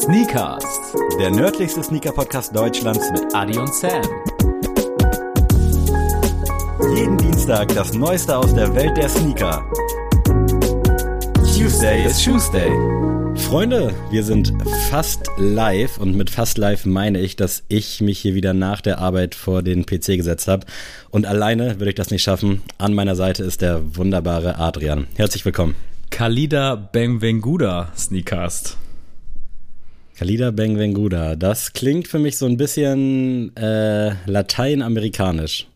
Sneakers, der nördlichste Sneaker-Podcast Deutschlands mit Adi und Sam. jeden Dienstag das Neueste aus der Welt der Sneaker. Tuesday ist Tuesday. Freunde, wir sind fast live und mit fast live meine ich, dass ich mich hier wieder nach der Arbeit vor den PC gesetzt habe und alleine würde ich das nicht schaffen. An meiner Seite ist der wunderbare Adrian. Herzlich willkommen. Kalida Bengwenguda Sneakast. Kalida Bengwenguda, das klingt für mich so ein bisschen äh, lateinamerikanisch,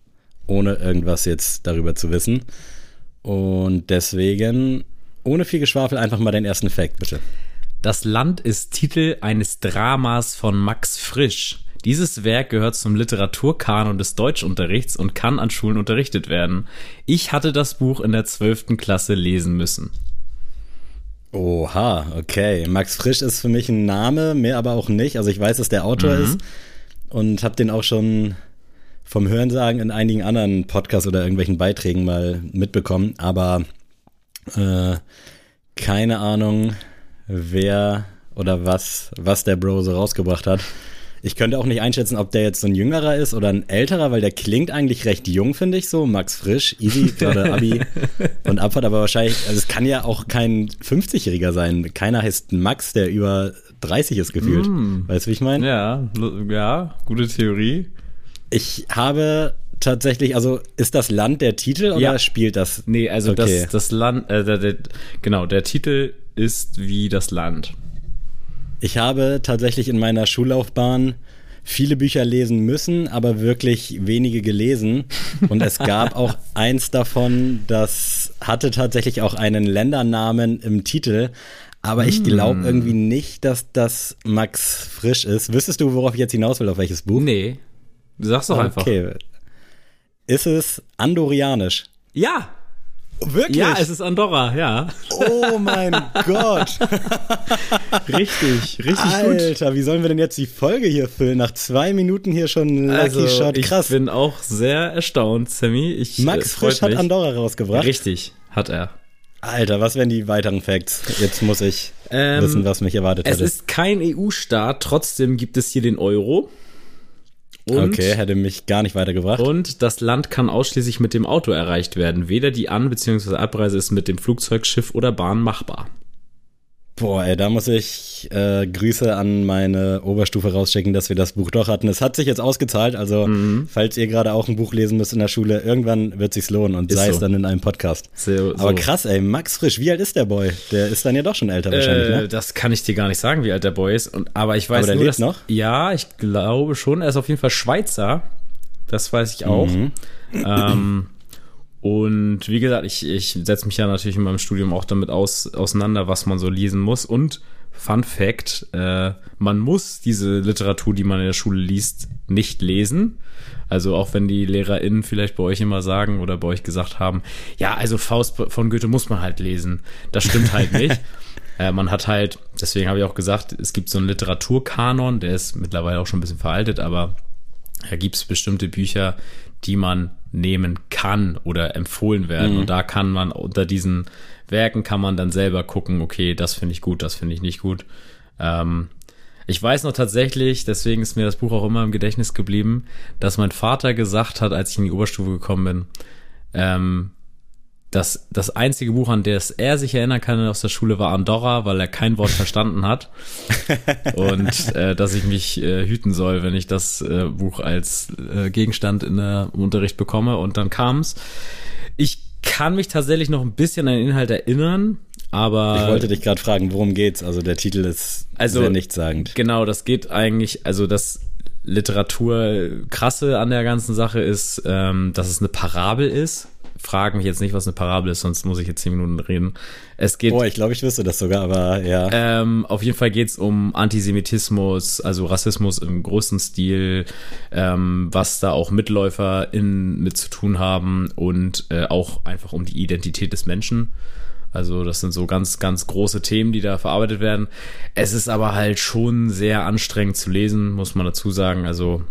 ohne irgendwas jetzt darüber zu wissen. Und deswegen, ohne viel Geschwafel, einfach mal den ersten Fact, bitte. Das Land ist Titel eines Dramas von Max Frisch. Dieses Werk gehört zum Literaturkanon des Deutschunterrichts und kann an Schulen unterrichtet werden. Ich hatte das Buch in der 12. Klasse lesen müssen. Oha, okay. Max Frisch ist für mich ein Name, mehr aber auch nicht. Also ich weiß, dass der Autor ist und habe den auch schon vom Hörensagen in einigen anderen Podcasts oder irgendwelchen Beiträgen mal mitbekommen, aber äh, keine Ahnung, wer oder was, was der Bro so rausgebracht hat. Ich könnte auch nicht einschätzen, ob der jetzt so ein jüngerer ist oder ein älterer, weil der klingt eigentlich recht jung, finde ich so. Max Frisch, easy, gerade Abi und Abfahrt, aber wahrscheinlich, also es kann ja auch kein 50-Jähriger sein. Keiner heißt Max, der über 30 ist gefühlt. Weißt du, wie ich meine? Ja, ja, gute Theorie. Ich habe tatsächlich, also ist das Land der Titel oder Ja. spielt das? Nee, also Okay. das, das Land, äh, der, der, genau, der Titel ist wie das Land. Ich habe tatsächlich in meiner Schullaufbahn viele Bücher lesen müssen, aber wirklich wenige gelesen. Und es gab auch eins davon, das hatte tatsächlich auch einen Ländernamen im Titel. Aber ich glaube irgendwie nicht, dass das Max Frisch ist. Wüsstest du, worauf ich jetzt hinaus will, auf welches Buch? Nee. Du sagst doch einfach. Okay. Ist es andorianisch? Ja, Wirklich? ja, es ist Andorra, ja. oh mein Gott. Richtig, richtig gut. Alter, wie sollen wir denn jetzt die Folge hier füllen? Nach zwei Minuten hier schon Lucky Also, Shot. ich Krass. bin auch sehr erstaunt, Sammy. Ich, Max äh, Frisch hat mich. Andorra rausgebracht. Richtig, hat er. Alter, was wären die weiteren Facts? Jetzt muss ich Ähm, wissen, was mich erwartet Es hätte. ist kein EU-Staat, trotzdem gibt es hier den Euro. Und, okay, hätte mich gar nicht weitergebracht. und das Land kann ausschließlich mit dem Auto erreicht werden. Weder die An- bzw. Abreise ist mit dem Flugzeug, Schiff oder Bahn machbar. Boah, ey, da muss ich äh, Grüße an meine Oberstufe rausschicken, dass wir das Buch doch hatten. Es hat sich jetzt ausgezahlt, also Mhm. falls ihr gerade auch ein Buch lesen müsst in der Schule, irgendwann wird sich's lohnen und Ist sei es so. dann in einem Podcast. So, Aber so. krass, ey, Max Frisch, wie alt ist der Boy? Der ist dann ja doch schon älter wahrscheinlich, Äh, ne? das kann ich dir gar nicht sagen, wie alt der Boy ist. Und, aber ich weiß Aber der nur, lebt dass, noch? Ja, ich glaube schon. Er ist auf jeden Fall Schweizer. Das weiß ich auch. Mhm. Ähm, und wie gesagt, ich, ich setze mich ja natürlich in meinem Studium auch damit aus, auseinander, was man so lesen muss. Und Fun Fact, äh, man muss diese Literatur, die man in der Schule liest, nicht lesen. Also auch wenn die LehrerInnen vielleicht bei euch immer sagen oder bei euch gesagt haben, ja, also Faust von Goethe muss man halt lesen. Das stimmt halt nicht. Äh, man hat halt, deswegen habe ich auch gesagt, es gibt so einen Literaturkanon, der ist mittlerweile auch schon ein bisschen veraltet, aber da gibt es bestimmte Bücher, die man nehmen kann oder empfohlen werden. Und da kann man unter diesen Werken kann man dann selber gucken, okay, das finde ich gut, das finde ich nicht gut. Ähm, ich weiß noch tatsächlich, deswegen ist mir das Buch auch immer im Gedächtnis geblieben, dass mein Vater gesagt hat, als ich in die Oberstufe gekommen bin, ähm, dass das einzige Buch, an das er sich erinnern kann aus der Schule, war Andorra, weil er kein Wort verstanden hat. Und äh, dass ich mich äh, hüten soll, wenn ich das äh, Buch als äh, Gegenstand in der im Unterricht bekomme. Und dann kam's. Ich kann mich tatsächlich noch ein bisschen an den Inhalt erinnern, aber Ich wollte dich gerade fragen, worum geht's? Also der Titel ist Also- sehr nichtssagend. Genau, das geht eigentlich, also das Literatur krasse an der ganzen Sache ist, ähm, dass es eine Parabel ist. Frag mich jetzt nicht, was eine Parabel ist, sonst muss ich jetzt zehn Minuten reden. Es geht Boah, ich glaube, ich wüsste das sogar, aber ja. ähm, auf jeden Fall geht's um Antisemitismus, also Rassismus im großen Stil, ähm, was da auch Mitläufer in, mit zu tun haben und äh, auch einfach um die Identität des Menschen. Also das sind so ganz, ganz große Themen, die da verarbeitet werden. Es ist aber halt schon sehr anstrengend zu lesen, muss man dazu sagen. Also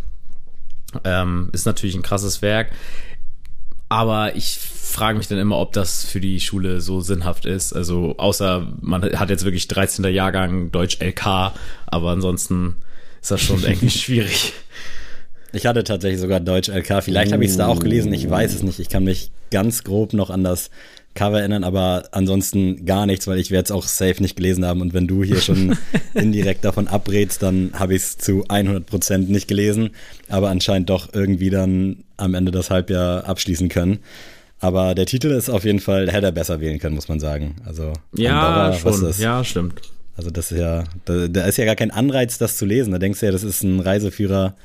ähm, ist natürlich ein krasses Werk. Aber ich frage mich dann immer, ob das für die Schule so sinnhaft ist. Also außer man hat jetzt wirklich 13. Jahrgang Deutsch LK, aber ansonsten ist das schon irgendwie schwierig. Ich hatte tatsächlich sogar Deutsch LK. Vielleicht habe ich es da auch gelesen. Ich weiß es nicht. Ich kann mich ganz grob noch an das Cover erinnern, aber ansonsten gar nichts, weil ich werde es auch safe nicht gelesen haben. Und wenn du hier schon indirekt davon abrätst, dann habe ich es zu 100 Prozent nicht gelesen, aber anscheinend doch irgendwie dann am Ende das Halbjahr abschließen können. Aber der Titel ist auf jeden Fall, hätte er besser wählen können, muss man sagen. Also ja, Andorra, schon. Ja, stimmt. Also das ist ja, da, da ist ja gar kein Anreiz, das zu lesen. Da denkst du ja, das ist ein Reiseführer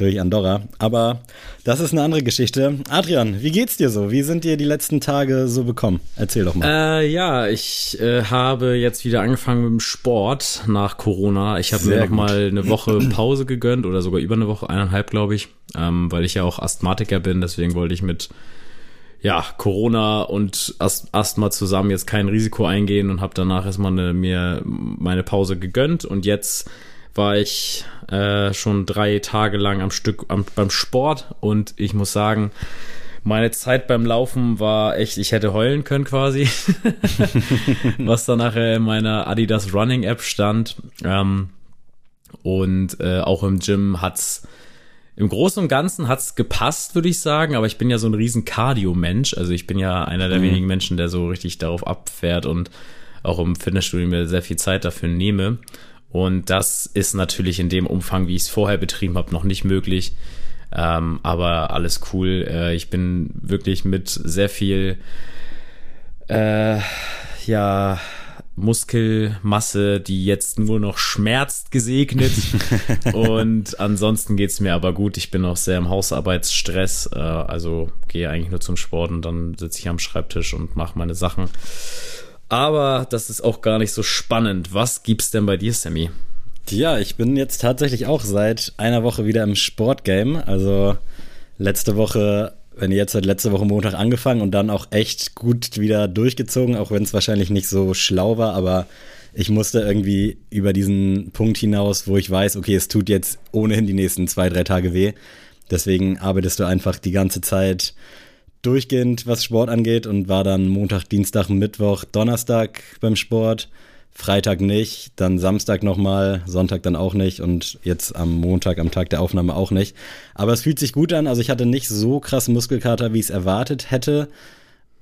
durch Andorra. Aber das ist eine andere Geschichte. Adrian, wie geht's dir so? Wie sind dir die letzten Tage so bekommen? Erzähl doch mal. Äh, ja, ich äh, habe jetzt wieder angefangen mit dem Sport nach Corona. Ich habe mir noch mal eine Woche Pause gegönnt oder sogar über eine Woche, eineinhalb, glaube ich, ähm, weil ich ja auch Asthmatiker bin. Deswegen wollte ich mit ja, Corona und Asthma zusammen jetzt kein Risiko eingehen und habe danach erstmal eine, mir meine Pause gegönnt und jetzt war ich äh, schon drei Tage lang am Stück am, beim Sport und ich muss sagen, meine Zeit beim Laufen war echt, ich hätte heulen können quasi, was dann nachher in meiner Adidas Running App stand. Ähm, und äh, auch im Gym hat's im Großen und Ganzen hat's gepasst, würde ich sagen, aber ich bin ja so ein riesen Cardio-Mensch. Also ich bin ja einer der mhm. wenigen Menschen, der so richtig darauf abfährt und auch im Fitnessstudio mir sehr viel Zeit dafür nehme. Und das ist natürlich in dem Umfang, wie ich es vorher betrieben habe, noch nicht möglich. Ähm, aber alles cool. Äh, ich bin wirklich mit sehr viel äh, ja, Muskelmasse, die jetzt nur noch schmerzt, gesegnet. und ansonsten geht's mir aber gut. Ich bin auch sehr im Hausarbeitsstress. Äh, also gehe eigentlich nur zum Sport und dann sitze ich am Schreibtisch und mache meine Sachen. Aber das ist auch gar nicht so spannend. Was gibt's denn bei dir, Sammy? Ja, ich bin jetzt tatsächlich auch seit einer Woche wieder im Sportgame. Also letzte Woche, wenn ihr jetzt seit letzte Woche Montag angefangen und dann auch echt gut wieder durchgezogen, auch wenn es wahrscheinlich nicht so schlau war, aber ich musste irgendwie über diesen Punkt hinaus, wo ich weiß, okay, es tut jetzt ohnehin die nächsten zwei, drei Tage weh. Deswegen arbeitest du einfach die ganze Zeit durchgehend, was Sport angeht und war dann Montag, Dienstag, Mittwoch, Donnerstag beim Sport. Freitag nicht, dann Samstag nochmal, Sonntag dann auch nicht und jetzt am Montag, am Tag der Aufnahme auch nicht. Aber es fühlt sich gut an. Also ich hatte nicht so krassen Muskelkater, wie ich es erwartet hätte.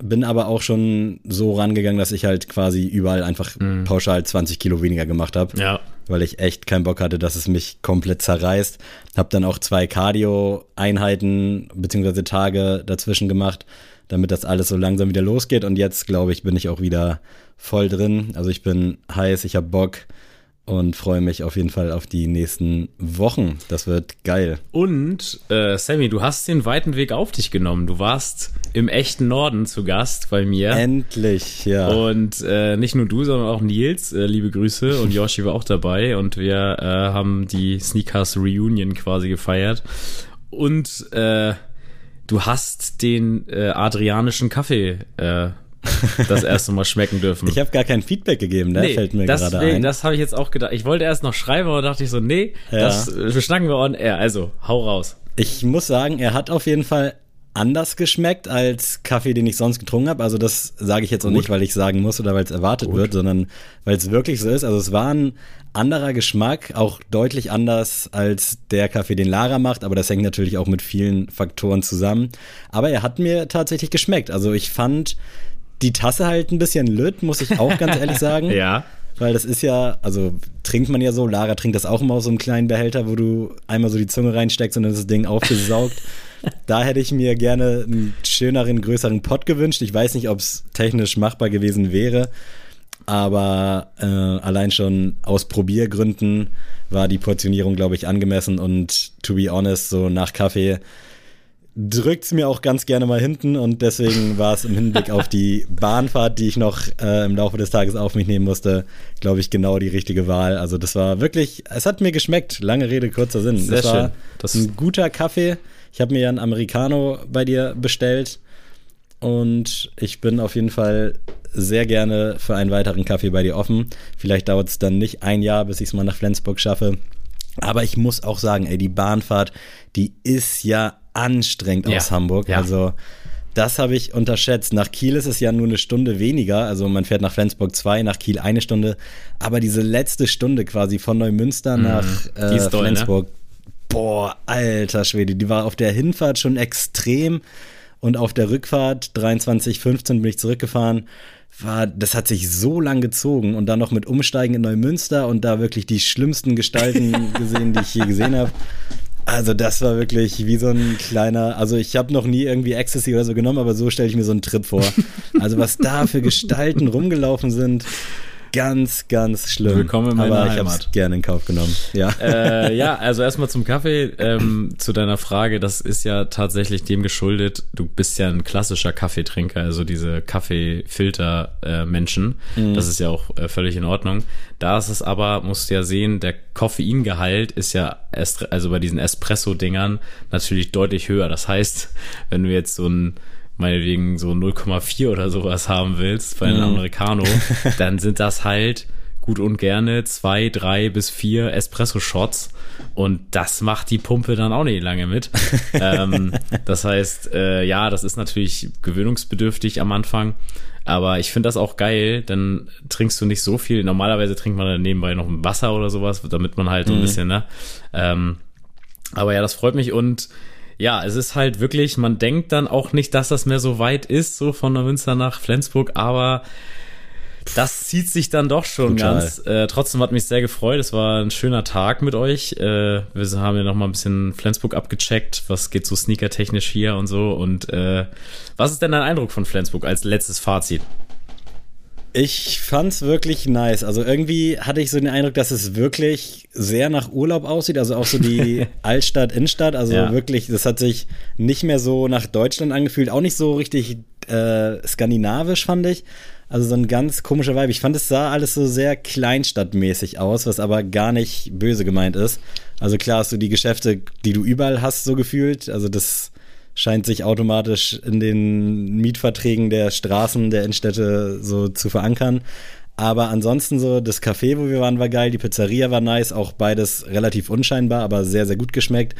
Bin aber auch schon so rangegangen, dass ich halt quasi überall einfach mhm. pauschal 20 Kilo weniger gemacht habe. Ja. Weil ich echt keinen Bock hatte, dass es mich komplett zerreißt. Hab dann auch zwei Cardio-Einheiten beziehungsweise Tage dazwischen gemacht, damit das alles so langsam wieder losgeht. Und jetzt, glaube ich, bin ich auch wieder voll drin. Also ich bin heiß, ich habe Bock und freue mich auf jeden Fall auf die nächsten Wochen. Das wird geil. Und äh, Sammy, du hast den weiten Weg auf dich genommen. Du warst im echten Norden zu Gast bei mir. Endlich, ja. Und äh, nicht nur du, sondern auch Nils, äh, liebe Grüße. Und Yoshi war auch dabei. Und wir äh, haben die Sneakers Reunion quasi gefeiert. Und äh, du hast den äh, adrianischen Kaffee äh, das erste Mal schmecken dürfen. Ich habe gar kein Feedback gegeben, ne? Nee, fällt mir das, gerade ein. Das habe ich jetzt auch gedacht. Ich wollte erst noch schreiben, aber dachte ich so, nee, ja. das schnacken wir on air. Also, hau raus. Ich muss sagen, er hat auf jeden Fall anders geschmeckt als Kaffee, den ich sonst getrunken habe. Also das sage ich jetzt auch Gut. nicht, weil ich sagen muss oder weil es erwartet Gut. wird, sondern weil es wirklich so ist. Also es war ein anderer Geschmack, auch deutlich anders als der Kaffee, den Lara macht, aber das hängt natürlich auch mit vielen Faktoren zusammen. Aber er hat mir tatsächlich geschmeckt. Also ich fand die Tasse halt ein bisschen lütt, muss ich auch ganz ehrlich sagen. ja. Weil das ist ja, also trinkt man ja so, Lara trinkt das auch immer aus so einem kleinen Behälter, wo du einmal so die Zunge reinsteckst und dann ist das Ding aufgesaugt. da hätte ich mir gerne einen schöneren, größeren Pot gewünscht. Ich weiß nicht, ob es technisch machbar gewesen wäre, aber äh, allein schon aus Probiergründen war die Portionierung, glaube ich, angemessen und to be honest, so nach Kaffee drückt es mir auch ganz gerne mal hinten und deswegen war es im Hinblick auf die Bahnfahrt, die ich noch äh, im Laufe des Tages auf mich nehmen musste, glaube ich, genau die richtige Wahl. Also das war wirklich, es hat mir geschmeckt. Lange Rede, kurzer Sinn. Sehr das war schön. Das ein guter Kaffee. Ich habe mir ja einen Americano bei dir bestellt und ich bin auf jeden Fall sehr gerne für einen weiteren Kaffee bei dir offen. Vielleicht dauert es dann nicht ein Jahr, bis ich es mal nach Flensburg schaffe. Aber ich muss auch sagen, ey, die Bahnfahrt, die ist ja anstrengend ja. aus Hamburg. Ja. Also das habe ich unterschätzt. Nach Kiel ist es ja nur eine Stunde weniger. Also man fährt nach Flensburg zwei, nach Kiel eine Stunde. Aber diese letzte Stunde quasi von Neumünster mhm. nach äh, doll, ne? Flensburg, ne? boah, alter Schwede, die war auf der Hinfahrt schon extrem. Und auf der Rückfahrt 23.15 bin ich zurückgefahren war, das hat sich so lang gezogen und dann noch mit Umsteigen in Neumünster und da wirklich die schlimmsten Gestalten gesehen, die ich je gesehen habe. Also das war wirklich wie so ein kleiner, also ich habe noch nie irgendwie Ecstasy oder so genommen, aber so stelle ich mir so einen Trip vor. Also was da für Gestalten rumgelaufen sind, Ganz, ganz schlimm. Willkommen in meiner Aber ich habe es gerne in Kauf genommen. Ja, äh, ja also erstmal zum Kaffee. Ähm, zu deiner Frage, das ist ja tatsächlich dem geschuldet. Du bist ja ein klassischer Kaffeetrinker, also diese Kaffeefilter-Menschen. Äh, mhm. Das ist ja auch äh, völlig in Ordnung. Da ist es aber, musst du ja sehen, der Koffeingehalt ist ja, also bei diesen Espresso-Dingern natürlich deutlich höher. Das heißt, wenn du jetzt so ein meinetwegen so 0,4 oder sowas haben willst bei einem mhm. Americano, dann sind das halt gut und gerne zwei, drei bis vier Espresso-Shots und das macht die Pumpe dann auch nicht lange mit. ähm, das heißt, äh, ja, das ist natürlich gewöhnungsbedürftig am Anfang, aber ich finde das auch geil, dann trinkst du nicht so viel. Normalerweise trinkt man dann nebenbei noch ein Wasser oder sowas, damit man halt so ein mhm. bisschen, ne? Ähm, aber ja, das freut mich und ja, es ist halt wirklich, man denkt dann auch nicht, dass das mehr so weit ist, so von der Münster nach Flensburg, aber das zieht sich dann doch schon Total. ganz. Äh, trotzdem hat mich sehr gefreut. Es war ein schöner Tag mit euch. Äh, wir haben ja noch mal ein bisschen Flensburg abgecheckt. Was geht so sneaker-technisch hier und so. Und äh, was ist denn dein Eindruck von Flensburg als letztes Fazit? Ich fand's wirklich nice. Also irgendwie hatte ich so den Eindruck, dass es wirklich sehr nach Urlaub aussieht. Also auch so die Altstadt, Innenstadt. Also ja. wirklich, das hat sich nicht mehr so nach Deutschland angefühlt. Auch nicht so richtig äh, skandinavisch, fand ich. Also so ein ganz komischer Vibe. Ich fand, es sah alles so sehr kleinstadtmäßig aus, was aber gar nicht böse gemeint ist. Also klar hast du die Geschäfte, die du überall hast, so gefühlt. Also das scheint sich automatisch in den Mietverträgen der Straßen der Innenstädte so zu verankern. Aber ansonsten so, das Café, wo wir waren, war geil, die Pizzeria war nice, auch beides relativ unscheinbar, aber sehr, sehr gut geschmeckt.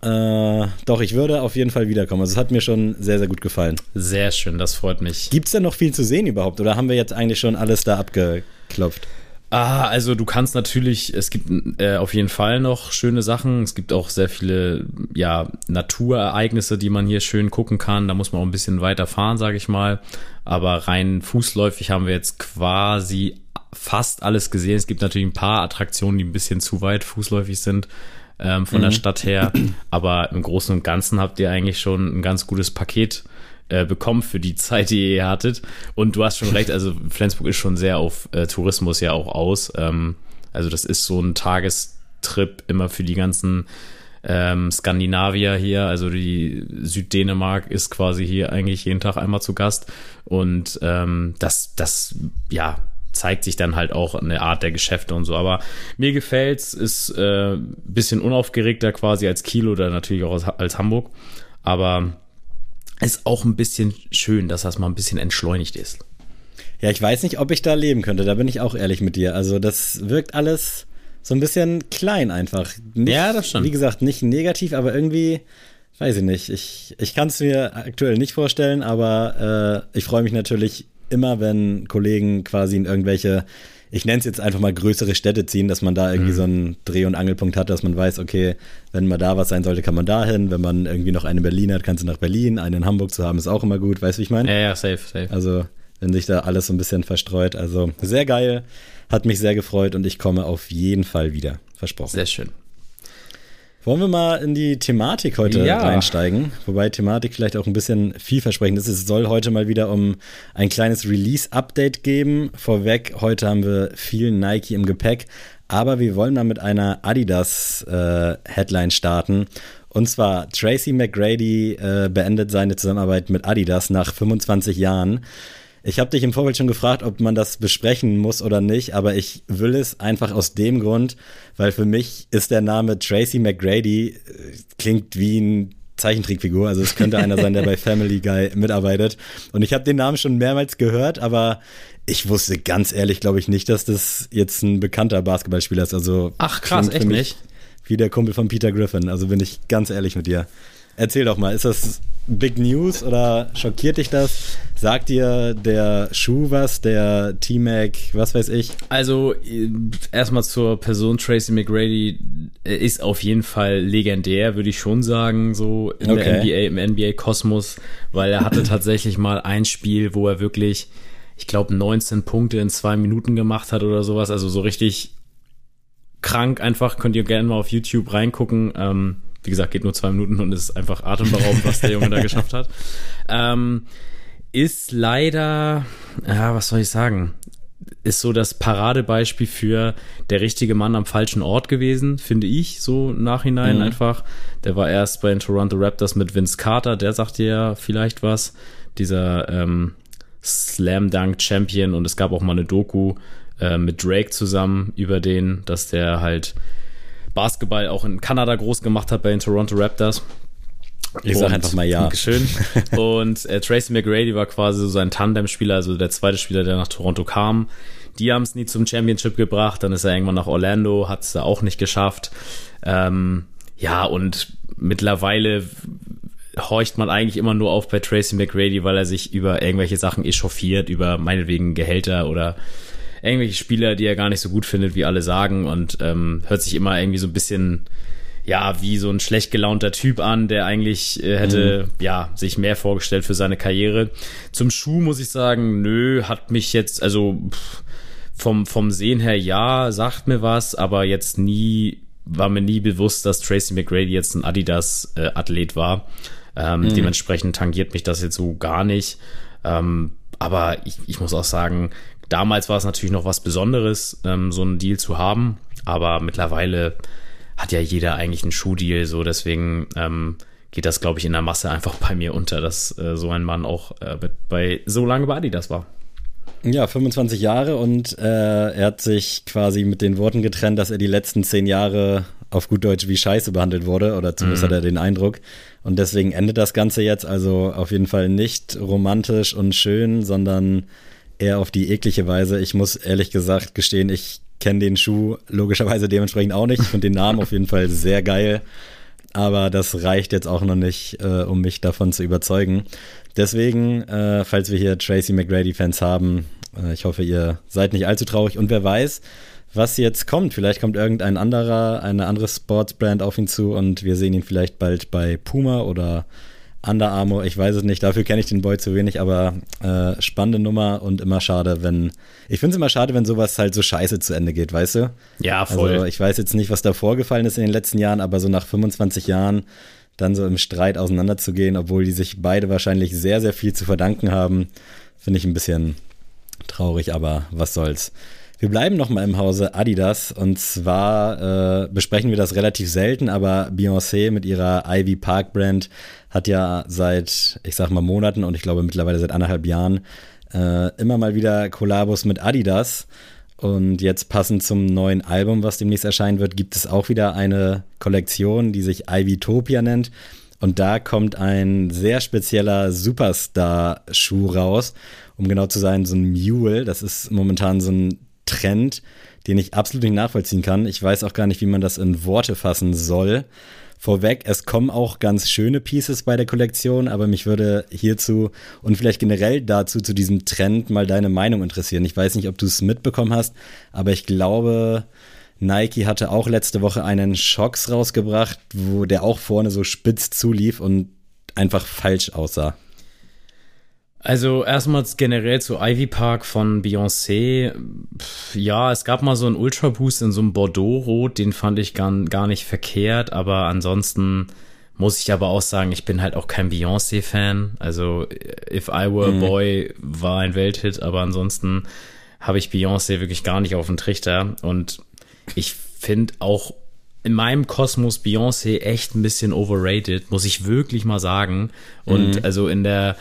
Äh, doch, ich würde auf jeden Fall wiederkommen. Also es hat mir schon sehr, sehr gut gefallen. Sehr schön, das freut mich. Gibt es denn noch viel zu sehen überhaupt? Oder haben wir jetzt eigentlich schon alles da abgeklopft? Ah, also du kannst natürlich, es gibt äh, auf jeden Fall noch schöne Sachen. Es gibt auch sehr viele, ja, Naturereignisse, die man hier schön gucken kann. Da muss man auch ein bisschen weiter fahren, sage ich mal. Aber rein fußläufig haben wir jetzt quasi fast alles gesehen. Es gibt natürlich ein paar Attraktionen, die ein bisschen zu weit fußläufig sind ähm, von mhm. der Stadt her. Aber im Großen und Ganzen habt ihr eigentlich schon ein ganz gutes Paket äh, bekommen für die Zeit, die ihr hattet. Und du hast schon recht, also Flensburg ist schon sehr auf äh, Tourismus ja auch aus. Ähm, also das ist so ein Tagestrip immer für die ganzen ähm, Skandinavier hier, also die Süddänemark ist quasi hier eigentlich jeden Tag einmal zu Gast. Und ähm, das, das, ja, zeigt sich dann halt auch eine Art der Geschäfte und so. Aber mir gefällt's, ist äh, bisschen unaufgeregter quasi als Kiel oder natürlich auch als, als Hamburg. Aber ist auch ein bisschen schön, dass das mal ein bisschen entschleunigt ist. Ja, ich weiß nicht, ob ich da leben könnte. Da bin ich auch ehrlich mit dir. Also, das wirkt alles so ein bisschen klein einfach. Nicht, ja, das schon. Wie gesagt, nicht negativ, aber irgendwie, weiß ich nicht. Ich, ich kann es mir aktuell nicht vorstellen, aber äh, ich freue mich natürlich immer, wenn Kollegen quasi in irgendwelche ich nenne es jetzt einfach mal größere Städte ziehen, dass man da irgendwie mhm. so einen Dreh- und Angelpunkt hat, dass man weiß, okay, wenn mal da was sein sollte, kann man da hin. Wenn man irgendwie noch einen in Berlin hat, kannst du nach Berlin. Einen in Hamburg zu haben, ist auch immer gut. Weißt du, wie ich meine? Ja, ja, safe, safe. Also, wenn sich da alles so ein bisschen verstreut. Also, sehr geil. Hat mich sehr gefreut und ich komme auf jeden Fall wieder. Versprochen. Sehr schön. Wollen wir mal in die Thematik heute ja. reinsteigen? Wobei Thematik vielleicht auch ein bisschen vielversprechend ist. Es soll heute mal wieder um ein kleines Release-Update geben. Vorweg, heute haben wir viel Nike im Gepäck, aber wir wollen mal mit einer Adidas-Headline äh, starten. Und zwar Tracy McGrady äh, beendet seine Zusammenarbeit mit Adidas nach 25 Jahren. Ich habe dich im Vorfeld schon gefragt, ob man das besprechen muss oder nicht, aber ich will es einfach aus dem Grund, weil für mich ist der Name Tracy McGrady, äh, klingt wie ein Zeichentrickfigur, also es könnte einer sein, der bei Family Guy mitarbeitet. Und ich habe den Namen schon mehrmals gehört, aber ich wusste ganz ehrlich, glaube ich, nicht, dass das jetzt ein bekannter Basketballspieler ist. Also ach krass, echt nicht? Wie der Kumpel von Peter Griffin. Also bin ich ganz ehrlich mit dir. Erzähl doch mal, ist das Big News oder schockiert dich das? Sagt dir der Schuh was, der T-Mac, was weiß ich? Also erstmal zur Person Tracy McGrady ist auf jeden Fall legendär, würde ich schon sagen, so in okay. der NBA, im NBA-Kosmos, weil er hatte tatsächlich mal ein Spiel, wo er wirklich, ich glaube, 19 Punkte in zwei Minuten gemacht hat oder sowas, also so richtig krank einfach, könnt ihr gerne mal auf YouTube reingucken. Ähm, wie gesagt, geht nur zwei Minuten und ist einfach atemberaubend, was der Junge da geschafft hat. Ähm, ist leider, ja, was soll ich sagen? Ist so das Paradebeispiel für der richtige Mann am falschen Ort gewesen, finde ich, so nachhinein mhm. einfach. Der war erst bei den Toronto Raptors mit Vince Carter, der sagt dir ja vielleicht was. Dieser ähm, Slam Dunk Champion und es gab auch mal eine Doku äh, mit Drake zusammen über den, dass der halt Basketball auch in Kanada groß gemacht hat bei den Toronto Raptors. Ich sag einfach mal ja. Dankeschön. Und äh, Tracy McGrady war quasi so sein Tandem-Spieler, also der zweite Spieler, der nach Toronto kam. Die haben es nie zum Championship gebracht, dann ist er irgendwann nach Orlando, hat es da auch nicht geschafft. Ähm, ja, und mittlerweile horcht man eigentlich immer nur auf bei Tracy McGrady, weil er sich über irgendwelche Sachen echauffiert, über meinetwegen Gehälter oder irgendwelche Spieler, die er gar nicht so gut findet, wie alle sagen und ähm, hört sich immer irgendwie so ein bisschen ja, wie so ein schlecht gelaunter Typ an, der eigentlich äh, hätte, mhm. ja, sich mehr vorgestellt für seine Karriere. Zum Schuh muss ich sagen, nö, hat mich jetzt, also pff, vom, vom Sehen her ja, sagt mir was, aber jetzt nie, war mir nie bewusst, dass Tracy McGrady jetzt ein Adidas-Athlet äh, war. Ähm, mhm. Dementsprechend tangiert mich das jetzt so gar nicht. Ähm, aber ich, ich muss auch sagen, Damals war es natürlich noch was Besonderes, ähm, so einen Deal zu haben, aber mittlerweile hat ja jeder eigentlich einen Schuhdeal, so deswegen ähm, geht das, glaube ich, in der Masse einfach bei mir unter, dass äh, so ein Mann auch äh, bei so lange bei Adidas war. Ja, 25 Jahre und äh, er hat sich quasi mit den Worten getrennt, dass er die letzten zehn Jahre auf gut Deutsch wie Scheiße behandelt wurde, oder zumindest mhm. hat er den Eindruck. Und deswegen endet das Ganze jetzt also auf jeden Fall nicht romantisch und schön, sondern eher auf die eklige Weise. Ich muss ehrlich gesagt gestehen, ich kenne den Schuh logischerweise dementsprechend auch nicht. Ich finde den Namen auf jeden Fall sehr geil. Aber das reicht jetzt auch noch nicht, äh, um mich davon zu überzeugen. Deswegen, äh, falls wir hier Tracy McGrady-Fans haben, äh, ich hoffe, ihr seid nicht allzu traurig. Und wer weiß, was jetzt kommt. Vielleicht kommt irgendein anderer, eine andere Sportsbrand auf ihn zu und wir sehen ihn vielleicht bald bei Puma oder Under Armour, ich weiß es nicht, dafür kenne ich den Boy zu wenig, aber äh, spannende Nummer und immer schade, wenn. Ich finde es immer schade, wenn sowas halt so scheiße zu Ende geht, weißt du? Ja, voll. Also ich weiß jetzt nicht, was da vorgefallen ist in den letzten Jahren, aber so nach 25 Jahren dann so im Streit auseinanderzugehen, obwohl die sich beide wahrscheinlich sehr, sehr viel zu verdanken haben, finde ich ein bisschen traurig, aber was soll's. Wir bleiben nochmal im Hause Adidas und zwar äh, besprechen wir das relativ selten, aber Beyoncé mit ihrer Ivy Park Brand hat ja seit, ich sag mal, Monaten und ich glaube mittlerweile seit anderthalb Jahren äh, immer mal wieder Kollabos mit Adidas. Und jetzt passend zum neuen Album, was demnächst erscheinen wird, gibt es auch wieder eine Kollektion, die sich Ivytopia nennt. Und da kommt ein sehr spezieller Superstar-Schuh raus. Um genau zu sein, so ein Mule. Das ist momentan so ein Trend, den ich absolut nicht nachvollziehen kann. Ich weiß auch gar nicht, wie man das in Worte fassen soll. Vorweg, es kommen auch ganz schöne Pieces bei der Kollektion, aber mich würde hierzu und vielleicht generell dazu zu diesem Trend mal deine Meinung interessieren. Ich weiß nicht, ob du es mitbekommen hast, aber ich glaube, Nike hatte auch letzte Woche einen Shocks rausgebracht, wo der auch vorne so spitz zulief und einfach falsch aussah. Also erstmals generell zu Ivy Park von Beyoncé. Ja, es gab mal so einen Ultra Boost in so einem Bordeaux-Rot, den fand ich gar, gar nicht verkehrt, aber ansonsten muss ich aber auch sagen, ich bin halt auch kein Beyoncé-Fan. Also If I Were mhm. a Boy war ein Welthit, aber ansonsten habe ich Beyoncé wirklich gar nicht auf dem Trichter. Und ich finde auch in meinem Kosmos Beyoncé echt ein bisschen overrated, muss ich wirklich mal sagen. Und mhm. also in der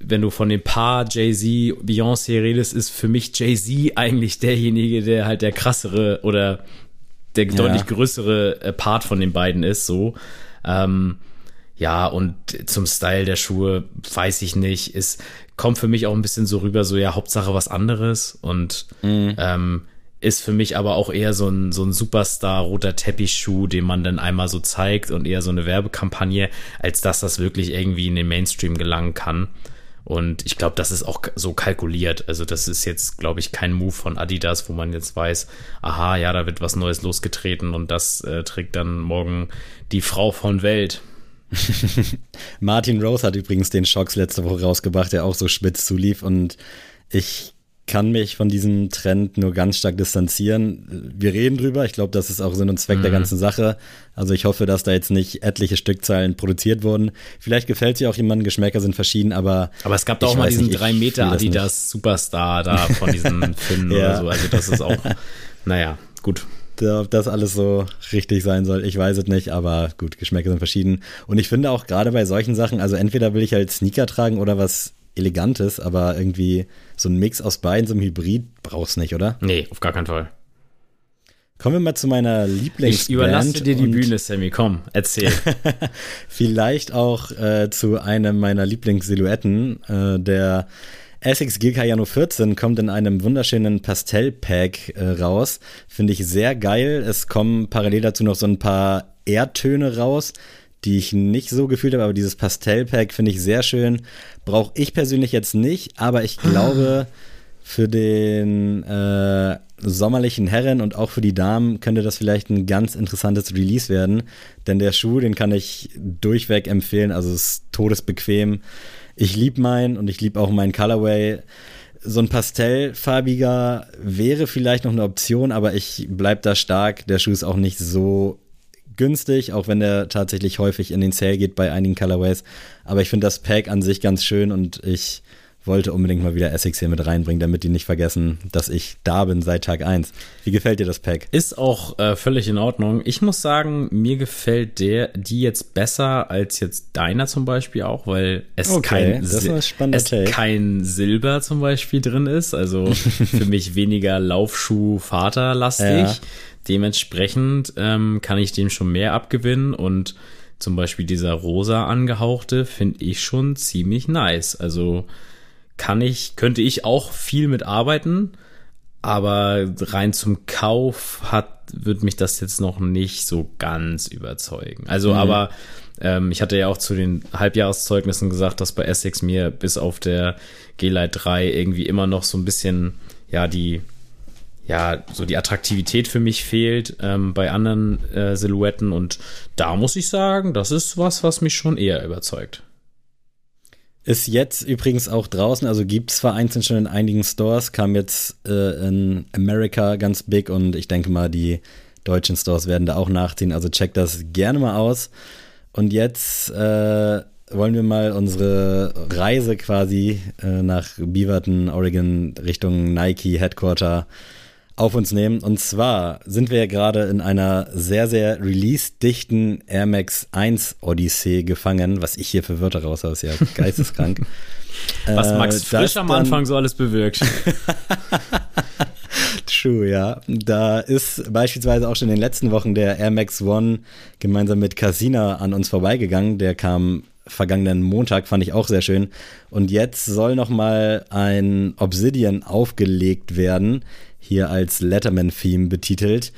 wenn du von dem Paar Jay-Z, Beyoncé redest, ist für mich Jay-Z eigentlich derjenige, der halt der krassere oder der ja. deutlich größere äh, Part von den beiden ist, so. Ähm, ja, und zum Style der Schuhe weiß ich nicht. Es kommt für mich auch ein bisschen so rüber, so ja, Hauptsache was anderes. Und mhm. ähm, ist für mich aber auch eher so ein, so ein Superstar roter Teppichschuh, den man dann einmal so zeigt und eher so eine Werbekampagne, als dass das wirklich irgendwie in den Mainstream gelangen kann. Und ich glaube, das ist auch so kalkuliert. Also das ist jetzt, glaube ich, kein Move von Adidas, wo man jetzt weiß, aha, ja, da wird was Neues losgetreten und das äh, trägt dann morgen die Frau von Welt. Martin Rose hat übrigens den Shocks letzte Woche rausgebracht, der auch so spitz zulief und ich kann mich von diesem Trend nur ganz stark distanzieren. Wir reden drüber. Ich glaube, das ist auch Sinn und Zweck mhm. der ganzen Sache. Also ich hoffe, dass da jetzt nicht etliche Stückzahlen produziert wurden. Vielleicht gefällt sie auch jemandem, Geschmäcker sind verschieden, aber. Aber es gab doch auch mal diesen 3 Meter Adidas Superstar da von diesen Finnen ja. oder so. Also das ist auch, naja, gut. Ob das alles so richtig sein soll, ich weiß es nicht, aber gut, Geschmäcker sind verschieden. Und ich finde auch gerade bei solchen Sachen, also entweder will ich halt Sneaker tragen oder was Elegantes, aber irgendwie so ein Mix aus beiden, so ein Hybrid brauchst nicht, oder? Nee, auf gar keinen Fall. Kommen wir mal zu meiner Lieblingsband. Ich überlasse dir die Bühne, Sammy. Komm, erzähl. Vielleicht auch äh, zu einem meiner Lieblingssilhouetten. Äh, der Essex Gilcayano 14 kommt in einem wunderschönen Pastellpack äh, raus. Finde ich sehr geil. Es kommen parallel dazu noch so ein paar Erdtöne raus die ich nicht so gefühlt habe, aber dieses Pastellpack finde ich sehr schön. Brauche ich persönlich jetzt nicht, aber ich glaube, für den äh, sommerlichen Herren und auch für die Damen könnte das vielleicht ein ganz interessantes Release werden. Denn der Schuh, den kann ich durchweg empfehlen. Also es ist todesbequem. Ich liebe meinen und ich liebe auch meinen Colorway. So ein pastellfarbiger wäre vielleicht noch eine Option, aber ich bleibe da stark. Der Schuh ist auch nicht so günstig, auch wenn der tatsächlich häufig in den Sale geht bei einigen Colorways. Aber ich finde das Pack an sich ganz schön und ich wollte unbedingt mal wieder Essex hier mit reinbringen, damit die nicht vergessen, dass ich da bin seit Tag 1. Wie gefällt dir das Pack? Ist auch äh, völlig in Ordnung. Ich muss sagen, mir gefällt der, die jetzt besser als jetzt deiner zum Beispiel auch, weil es, okay, kein, es kein Silber zum Beispiel drin ist. Also für mich weniger Laufschuh-Vaterlastig. Ja. Dementsprechend ähm, kann ich dem schon mehr abgewinnen und zum Beispiel dieser rosa angehauchte finde ich schon ziemlich nice. Also kann ich, könnte ich auch viel mit arbeiten, aber rein zum Kauf hat, wird mich das jetzt noch nicht so ganz überzeugen. Also, mhm. aber ähm, ich hatte ja auch zu den Halbjahreszeugnissen gesagt, dass bei Essex mir bis auf der G-Lite 3 irgendwie immer noch so ein bisschen, ja, die ja, so die Attraktivität für mich fehlt ähm, bei anderen äh, Silhouetten. Und da muss ich sagen, das ist was, was mich schon eher überzeugt. Ist jetzt übrigens auch draußen, also gibt es vereinzelt schon in einigen Stores, kam jetzt äh, in America ganz big und ich denke mal, die deutschen Stores werden da auch nachziehen. Also check das gerne mal aus. Und jetzt äh, wollen wir mal unsere Reise quasi äh, nach Beaverton, Oregon, Richtung Nike Headquarter auf uns nehmen. Und zwar sind wir ja gerade in einer sehr, sehr release-dichten Air Max 1 Odyssee gefangen, was ich hier für Wörter raus ist ja geisteskrank. was Max äh, Frisch am Anfang so alles bewirkt. True, ja. Da ist beispielsweise auch schon in den letzten Wochen der Air Max One gemeinsam mit Casina an uns vorbeigegangen. Der kam vergangenen Montag, fand ich auch sehr schön. Und jetzt soll noch mal ein Obsidian aufgelegt werden hier als Letterman-Theme betitelt.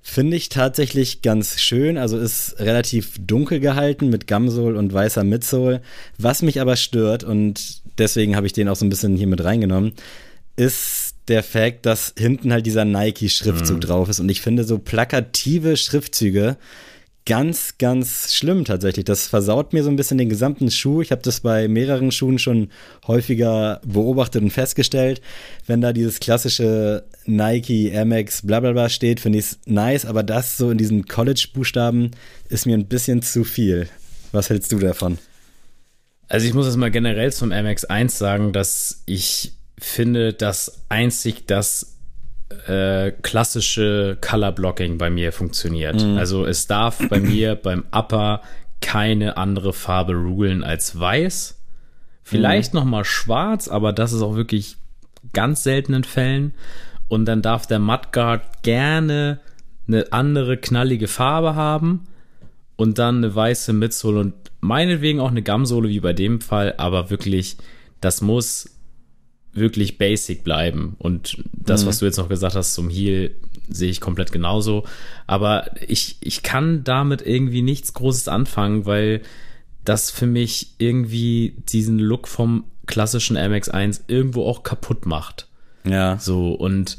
Finde ich tatsächlich ganz schön. Also ist relativ dunkel gehalten mit Gamsol und weißer Midsole. Was mich aber stört, und deswegen habe ich den auch so ein bisschen hier mit reingenommen, ist der Fakt, dass hinten halt dieser Nike-Schriftzug mhm. drauf ist. Und ich finde so plakative Schriftzüge ganz, ganz schlimm tatsächlich. Das versaut mir so ein bisschen den gesamten Schuh. Ich habe das bei mehreren Schuhen schon häufiger beobachtet und festgestellt. Wenn da dieses klassische Nike, Air Max, bla bla bla steht, finde ich es nice, aber das so in diesen College-Buchstaben ist mir ein bisschen zu viel. Was hältst du davon? Also ich muss jetzt mal generell zum Air Max 1 sagen, dass ich finde, dass einzig das äh, klassische Color Blocking bei mir funktioniert. Mhm. Also es darf bei mir beim Upper keine andere Farbe rulen als weiß. Vielleicht mhm. noch mal schwarz, aber das ist auch wirklich ganz seltenen Fällen. Und dann darf der Mudguard gerne eine andere knallige Farbe haben und dann eine weiße Midsole und meinetwegen auch eine Gamsole wie bei dem Fall, aber wirklich, das muss wirklich basic bleiben. Und das, mhm. was du jetzt noch gesagt hast zum Heel, sehe ich komplett genauso. Aber ich, ich kann damit irgendwie nichts Großes anfangen, weil das für mich irgendwie diesen Look vom klassischen MX1 irgendwo auch kaputt macht. Ja. So, und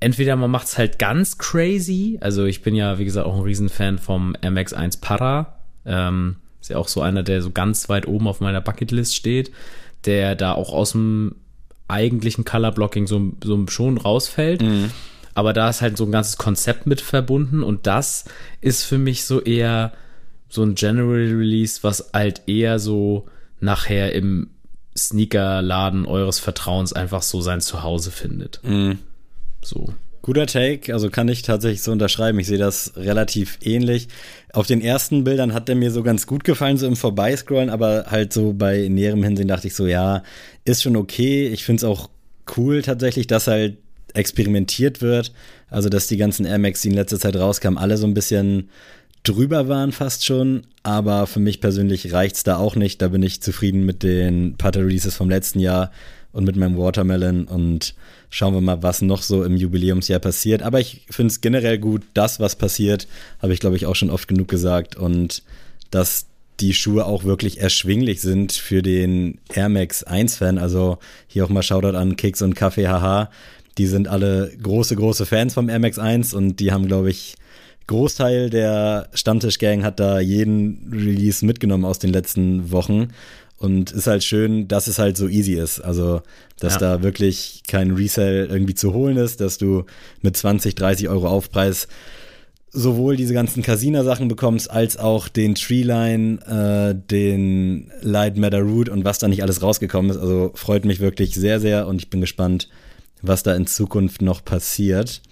entweder man macht es halt ganz crazy. Also ich bin ja, wie gesagt, auch ein Riesenfan vom MX1 Para. Ähm, ist ja auch so einer, der so ganz weit oben auf meiner Bucketlist steht, der da auch aus dem eigentlichen Colorblocking so, so schon rausfällt. Mhm. Aber da ist halt so ein ganzes Konzept mit verbunden und das ist für mich so eher so ein General Release, was halt eher so nachher im Sneakerladen eures Vertrauens einfach so sein Zuhause findet. Mhm. So. Guter Take, also kann ich tatsächlich so unterschreiben. Ich sehe das relativ ähnlich. Auf den ersten Bildern hat der mir so ganz gut gefallen, so im Vorbeiscrollen, aber halt so bei näherem Hinsehen dachte ich so, ja, ist schon okay. Ich finde es auch cool tatsächlich, dass halt experimentiert wird. Also, dass die ganzen Air Max, die in letzter Zeit rauskamen, alle so ein bisschen drüber waren fast schon. Aber für mich persönlich reicht's da auch nicht. Da bin ich zufrieden mit den Putter Releases vom letzten Jahr und mit meinem Watermelon und schauen wir mal, was noch so im Jubiläumsjahr passiert. Aber ich finde es generell gut, das, was passiert, habe ich, glaube ich, auch schon oft genug gesagt. Und dass die Schuhe auch wirklich erschwinglich sind für den Air Max 1-Fan. Also hier auch mal Shoutout an Kicks und Kaffee, haha. Die sind alle große, große Fans vom Air Max 1 und die haben, glaube ich, Großteil der Stammtisch-Gang hat da jeden Release mitgenommen aus den letzten Wochen. Und ist halt schön, dass es halt so easy ist. Also, dass ja. da wirklich kein Resell irgendwie zu holen ist, dass du mit 20, 30 Euro Aufpreis sowohl diese ganzen Casina-Sachen bekommst, als auch den Treeline, äh, den Light Matter Root und was da nicht alles rausgekommen ist. Also freut mich wirklich sehr, sehr und ich bin gespannt, was da in Zukunft noch passiert.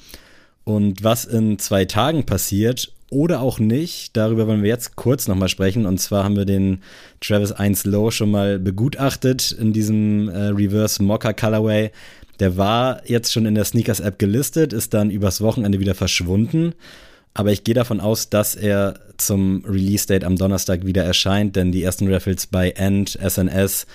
Und was in zwei Tagen passiert oder auch nicht. Darüber wollen wir jetzt kurz nochmal sprechen. Und zwar haben wir den Travis 1 Low schon mal begutachtet in diesem äh, Reverse Mocha Colorway. Der war jetzt schon in der Sneakers App gelistet, ist dann übers Wochenende wieder verschwunden. Aber ich gehe davon aus, dass er zum Release Date am Donnerstag wieder erscheint, denn die ersten Raffles bei End, SNS,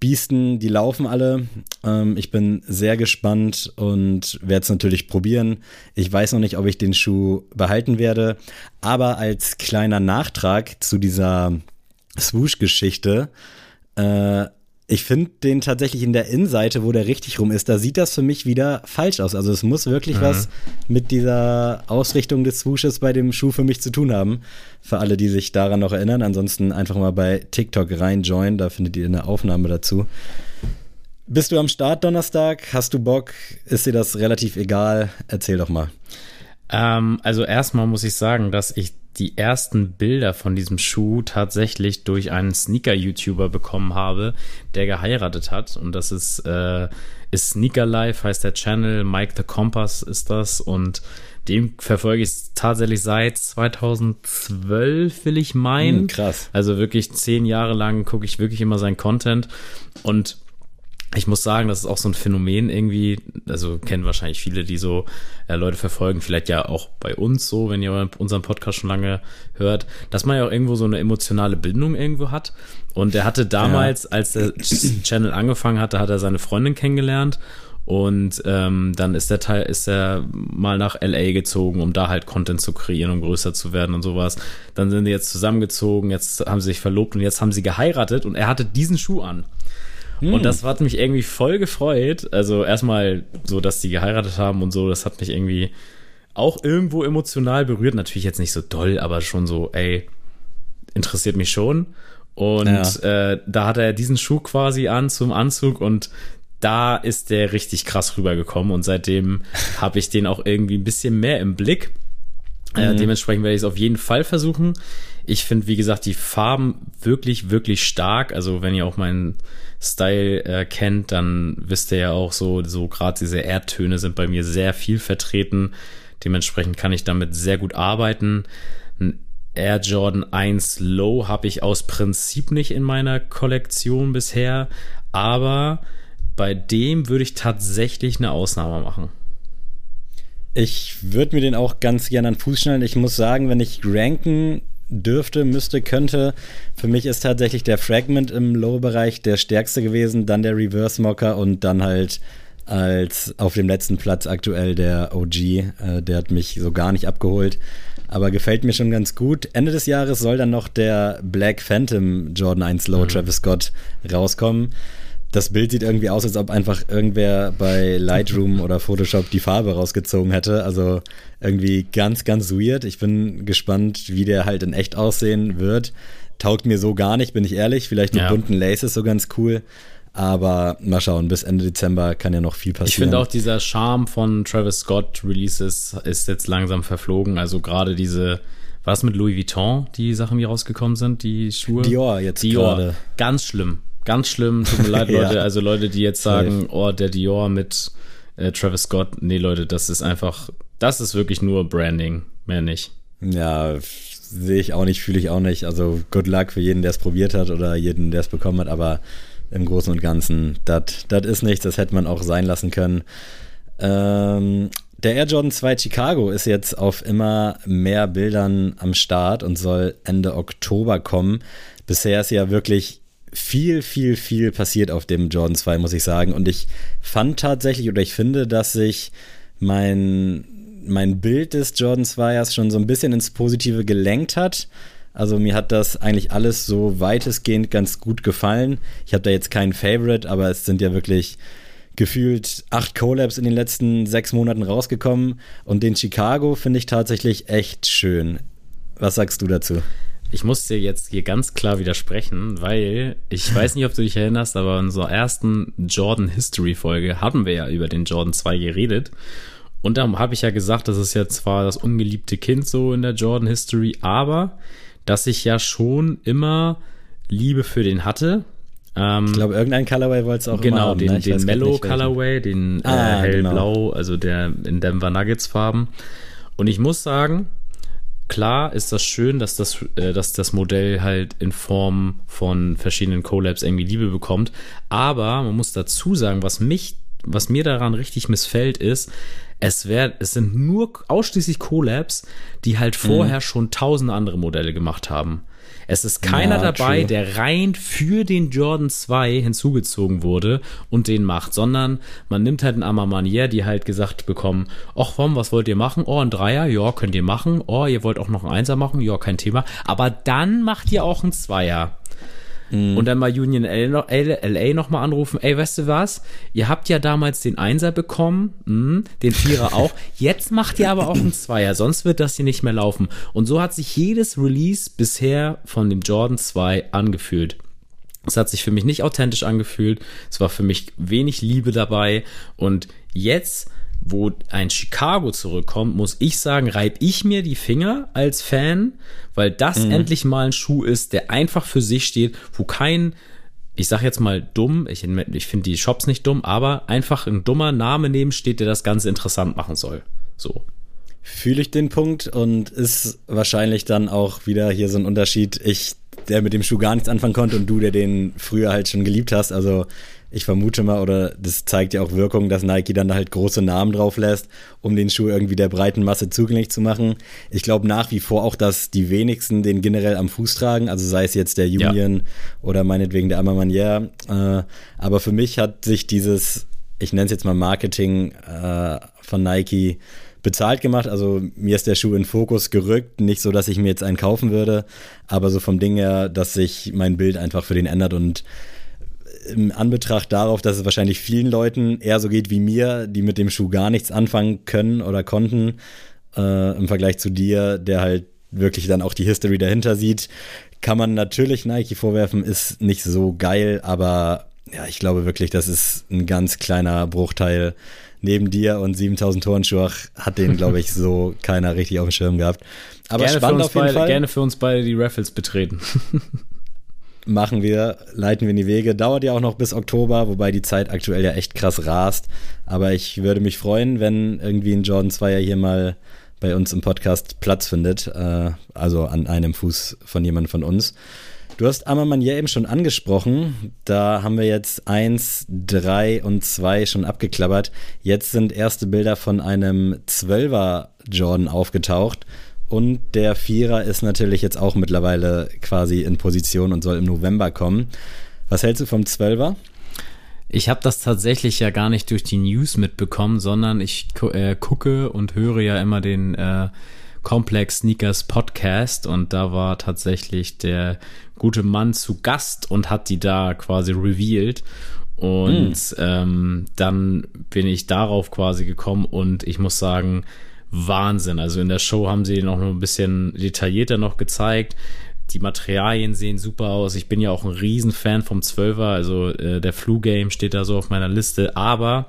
Biesten, die laufen alle. Ähm, ich bin sehr gespannt und werde es natürlich probieren. Ich weiß noch nicht, ob ich den Schuh behalten werde, aber als kleiner Nachtrag zu dieser Swoosh-Geschichte, äh, ich finde den tatsächlich in der Innenseite, wo der richtig rum ist, da sieht das für mich wieder falsch aus. Also es muss wirklich mhm. was mit dieser Ausrichtung des Swooshes bei dem Schuh für mich zu tun haben. Für alle, die sich daran noch erinnern. Ansonsten einfach mal bei TikTok reinjoinen, da findet ihr eine Aufnahme dazu. Bist du am Start Donnerstag? Hast du Bock? Ist dir das relativ egal? Erzähl doch mal. Ähm, also erstmal muss ich sagen, dass ich die ersten Bilder von diesem Schuh tatsächlich durch einen Sneaker-YouTuber bekommen habe, der geheiratet hat. Und das ist, äh, ist Sneaker Life, heißt der Channel. Mike the Compass ist das. Und dem verfolge ich tatsächlich seit 2012, will ich meinen. Hm, krass. Also wirklich zehn Jahre lang gucke ich wirklich immer seinen Content. Und ich muss sagen, das ist auch so ein Phänomen irgendwie, also kennen wahrscheinlich viele, die so äh, Leute verfolgen, vielleicht ja auch bei uns so, wenn ihr unseren Podcast schon lange hört, dass man ja auch irgendwo so eine emotionale Bindung irgendwo hat. Und er hatte damals, ja. als der Channel angefangen hatte, hat er seine Freundin kennengelernt und ähm, dann ist der Teil, ist er mal nach LA gezogen, um da halt Content zu kreieren, um größer zu werden und sowas. Dann sind die jetzt zusammengezogen, jetzt haben sie sich verlobt und jetzt haben sie geheiratet und er hatte diesen Schuh an. Hm. Und das hat mich irgendwie voll gefreut. Also erstmal so, dass die geheiratet haben und so, das hat mich irgendwie auch irgendwo emotional berührt. Natürlich jetzt nicht so doll, aber schon so, ey, interessiert mich schon. Und ja. äh, da hat er diesen Schuh quasi an zum Anzug und da ist der richtig krass rübergekommen und seitdem habe ich den auch irgendwie ein bisschen mehr im Blick. Äh, mhm. dementsprechend werde ich es auf jeden Fall versuchen. Ich finde, wie gesagt, die Farben wirklich, wirklich stark. Also wenn ihr auch meinen Style äh, kennt, dann wisst ihr ja auch so, so gerade diese Erdtöne sind bei mir sehr viel vertreten. Dementsprechend kann ich damit sehr gut arbeiten. Ein Air Jordan 1 Low habe ich aus Prinzip nicht in meiner Kollektion bisher, aber bei dem würde ich tatsächlich eine Ausnahme machen. Ich würde mir den auch ganz gerne an Fuß schnallen. Ich muss sagen, wenn ich ranken dürfte, müsste, könnte. Für mich ist tatsächlich der Fragment im Low-Bereich der stärkste gewesen, dann der Reverse Mocker und dann halt als auf dem letzten Platz aktuell der OG. Äh, der hat mich so gar nicht abgeholt, aber gefällt mir schon ganz gut. Ende des Jahres soll dann noch der Black Phantom Jordan 1 Low mhm. Travis Scott rauskommen das Bild sieht irgendwie aus, als ob einfach irgendwer bei Lightroom oder Photoshop die Farbe rausgezogen hätte. Also irgendwie ganz, ganz weird. Ich bin gespannt, wie der halt in echt aussehen wird. Taugt mir so gar nicht, bin ich ehrlich. Vielleicht die ja. bunten Laces so ganz cool. Aber mal schauen, bis Ende Dezember kann ja noch viel passieren. Ich finde auch dieser Charme von Travis Scott Releases ist jetzt langsam verflogen. Also gerade diese, was mit Louis Vuitton, die Sachen, die rausgekommen sind, die Schuhe? Dior jetzt Dior. Grade. Ganz schlimm. Ganz schlimm, tut mir leid, Leute. ja. Also Leute, die jetzt sagen, oh, der Dior mit äh, Travis Scott. Nee, Leute, das ist einfach, das ist wirklich nur Branding, mehr nicht. Ja, sehe ich auch nicht, fühle ich auch nicht. Also good luck für jeden, der es probiert hat oder jeden, der es bekommen hat, aber im Großen und Ganzen, das ist nichts, das hätte man auch sein lassen können. Ähm, der Air Jordan 2 Chicago ist jetzt auf immer mehr Bildern am Start und soll Ende Oktober kommen. Bisher ist ja wirklich viel, viel, viel passiert auf dem Jordan 2, muss ich sagen. Und ich fand tatsächlich oder ich finde, dass sich mein, mein Bild des Jordan 2ers schon so ein bisschen ins Positive gelenkt hat. Also mir hat das eigentlich alles so weitestgehend ganz gut gefallen. Ich habe da jetzt keinen Favorite, aber es sind ja wirklich gefühlt acht Collabs in den letzten sechs Monaten rausgekommen. Und den Chicago finde ich tatsächlich echt schön. Was sagst du dazu? Ich muss dir jetzt hier ganz klar widersprechen, weil ich weiß nicht, ob du dich erinnerst, aber in unserer ersten Jordan History Folge haben wir ja über den Jordan 2 geredet. Und da habe ich ja gesagt, das ist ja zwar das ungeliebte Kind so in der Jordan History, aber dass ich ja schon immer Liebe für den hatte. Ähm, ich glaube, irgendein Colorway wollte es auch Genau, haben, den, ne? den Mellow Colorway, den äh, ah, hellblau, genau. also der in Denver Nuggets Farben. Und ich muss sagen, klar ist das schön, dass das, äh, dass das Modell halt in Form von verschiedenen Collabs irgendwie Liebe bekommt. Aber man muss dazu sagen, was mich, was mir daran richtig missfällt, ist, es, wär, es sind nur ausschließlich Collabs, die halt vorher mhm. schon tausend andere Modelle gemacht haben. Es ist keiner ja, dabei, true. der rein für den Jordan 2 hinzugezogen wurde und den macht, sondern man nimmt halt einen Amamanier, die halt gesagt bekommen, ach komm, was wollt ihr machen? Oh, ein Dreier, ja, könnt ihr machen. Oh, ihr wollt auch noch einen Einser machen? Ja, kein Thema. Aber dann macht ihr auch einen Zweier. Mhm. Und dann mal Union LA nochmal anrufen, ey, weißt du was? Ihr habt ja damals den Einser bekommen, mh, den Vierer auch. Jetzt macht ihr aber auch einen Zweier, sonst wird das hier nicht mehr laufen. Und so hat sich jedes Release bisher von dem Jordan 2 angefühlt. Es hat sich für mich nicht authentisch angefühlt. Es war für mich wenig Liebe dabei. Und jetzt wo ein Chicago zurückkommt, muss ich sagen, reib ich mir die Finger als Fan, weil das mhm. endlich mal ein Schuh ist, der einfach für sich steht, wo kein, ich sag jetzt mal dumm, ich, ich finde die Shops nicht dumm, aber einfach ein dummer Name neben steht, der das Ganze interessant machen soll. So. Fühle ich den Punkt und ist wahrscheinlich dann auch wieder hier so ein Unterschied. Ich, der mit dem Schuh gar nichts anfangen konnte und du, der den früher halt schon geliebt hast. Also ich vermute mal, oder das zeigt ja auch Wirkung, dass Nike dann halt große Namen drauf lässt, um den Schuh irgendwie der breiten Masse zugänglich zu machen. Ich glaube nach wie vor auch, dass die wenigsten den generell am Fuß tragen, also sei es jetzt der Union ja. oder meinetwegen der Amamanier. Äh, aber für mich hat sich dieses, ich nenne es jetzt mal Marketing äh, von Nike, bezahlt gemacht. Also mir ist der Schuh in Fokus gerückt. Nicht so, dass ich mir jetzt einen kaufen würde, aber so vom Ding her, dass sich mein Bild einfach für den ändert und im Anbetracht darauf, dass es wahrscheinlich vielen Leuten eher so geht wie mir, die mit dem Schuh gar nichts anfangen können oder konnten, äh, im Vergleich zu dir, der halt wirklich dann auch die History dahinter sieht, kann man natürlich Nike vorwerfen, ist nicht so geil, aber ja, ich glaube wirklich, das ist ein ganz kleiner Bruchteil neben dir und 7000 Turnschuhe hat den, glaube ich, so keiner richtig auf dem Schirm gehabt. Aber gerne spannend auf jeden beide, Fall. Gerne für uns beide die Raffles betreten. machen wir, leiten wir in die Wege. Dauert ja auch noch bis Oktober, wobei die Zeit aktuell ja echt krass rast. Aber ich würde mich freuen, wenn irgendwie ein Jordan 2 ja hier mal bei uns im Podcast Platz findet. Äh, also an einem Fuß von jemandem von uns. Du hast Amamanier eben schon angesprochen. Da haben wir jetzt eins, drei und zwei schon abgeklappert. Jetzt sind erste Bilder von einem Zwölfer Jordan aufgetaucht. Und der Vierer ist natürlich jetzt auch mittlerweile quasi in Position und soll im November kommen. Was hältst du vom Zwölfer? Ich habe das tatsächlich ja gar nicht durch die News mitbekommen, sondern ich äh, gucke und höre ja immer den äh, Complex Sneakers Podcast und da war tatsächlich der gute Mann zu Gast und hat die da quasi revealed. Und mm. ähm, dann bin ich darauf quasi gekommen und ich muss sagen, Wahnsinn. Also in der Show haben sie noch ein bisschen detaillierter noch gezeigt. Die Materialien sehen super aus. Ich bin ja auch ein Riesenfan vom 12er. Also äh, der Flu Game steht da so auf meiner Liste. Aber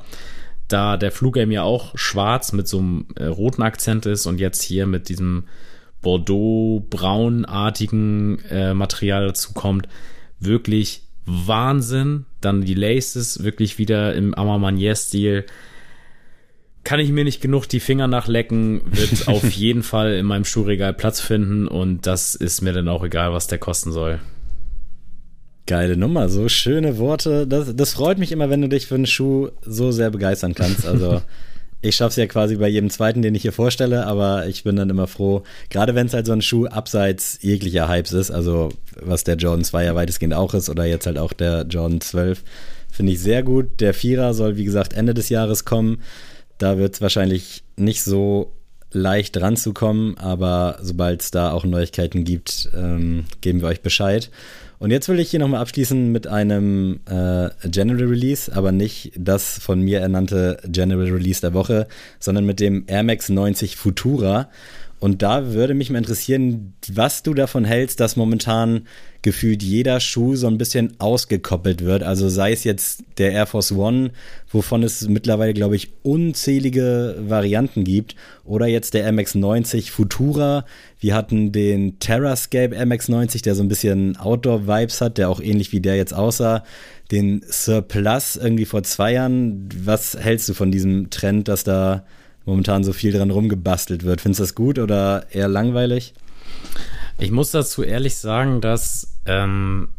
da der Flu Game ja auch schwarz mit so einem äh, roten Akzent ist und jetzt hier mit diesem Bordeaux-braunartigen äh, Material dazu kommt, wirklich Wahnsinn. Dann die Laces wirklich wieder im Amamanier-Stil kann ich mir nicht genug die Finger nachlecken, wird auf jeden Fall in meinem Schuhregal Platz finden und das ist mir dann auch egal, was der kosten soll. Geile Nummer, so schöne Worte. Das, das freut mich immer, wenn du dich für einen Schuh so sehr begeistern kannst. Also ich schaffe es ja quasi bei jedem zweiten, den ich hier vorstelle, aber ich bin dann immer froh, gerade wenn es halt so ein Schuh abseits jeglicher Hypes ist, also was der Jordan 2 ja weitestgehend auch ist oder jetzt halt auch der Jordan 12, finde ich sehr gut. Der Vierer soll, wie gesagt, Ende des Jahres kommen. Da wird es wahrscheinlich nicht so leicht ranzukommen, aber sobald es da auch Neuigkeiten gibt, ähm, geben wir euch Bescheid. Und jetzt will ich hier nochmal abschließen mit einem äh, General Release, aber nicht das von mir ernannte General Release der Woche, sondern mit dem Air Max 90 Futura. Und da würde mich mal interessieren, was du davon hältst, dass momentan gefühlt jeder Schuh so ein bisschen ausgekoppelt wird. Also sei es jetzt der Air Force One, wovon es mittlerweile, glaube ich, unzählige Varianten gibt, oder jetzt der MX90 Futura. Wir hatten den Terrascape MX90, der so ein bisschen Outdoor-Vibes hat, der auch ähnlich wie der jetzt aussah. Den Surplus irgendwie vor zwei Jahren. Was hältst du von diesem Trend, dass da momentan so viel dran rumgebastelt wird. Findest du das gut oder eher langweilig? Ich muss dazu ehrlich sagen, dass ähm,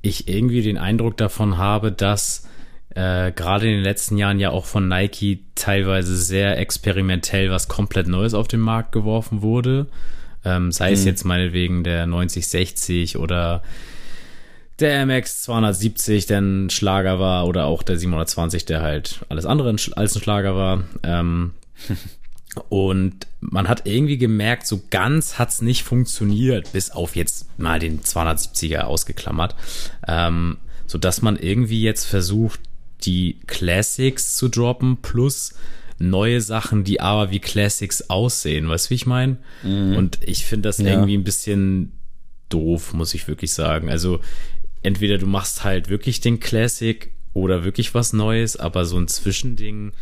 ich irgendwie den Eindruck davon habe, dass äh, gerade in den letzten Jahren ja auch von Nike teilweise sehr experimentell was komplett Neues auf den Markt geworfen wurde. Ähm, sei hm. es jetzt meinetwegen der 9060 oder der MX 270, der ein Schlager war, oder auch der 720, der halt alles andere als ein Schlager war. Ähm, und man hat irgendwie gemerkt, so ganz hat es nicht funktioniert, bis auf jetzt mal den 270er ausgeklammert, ähm, so dass man irgendwie jetzt versucht, die Classics zu droppen plus neue Sachen, die aber wie Classics aussehen. Weißt du, wie ich meine? Mhm. Und ich finde das ja. irgendwie ein bisschen doof, muss ich wirklich sagen. Also entweder du machst halt wirklich den Classic oder wirklich was Neues, aber so ein Zwischending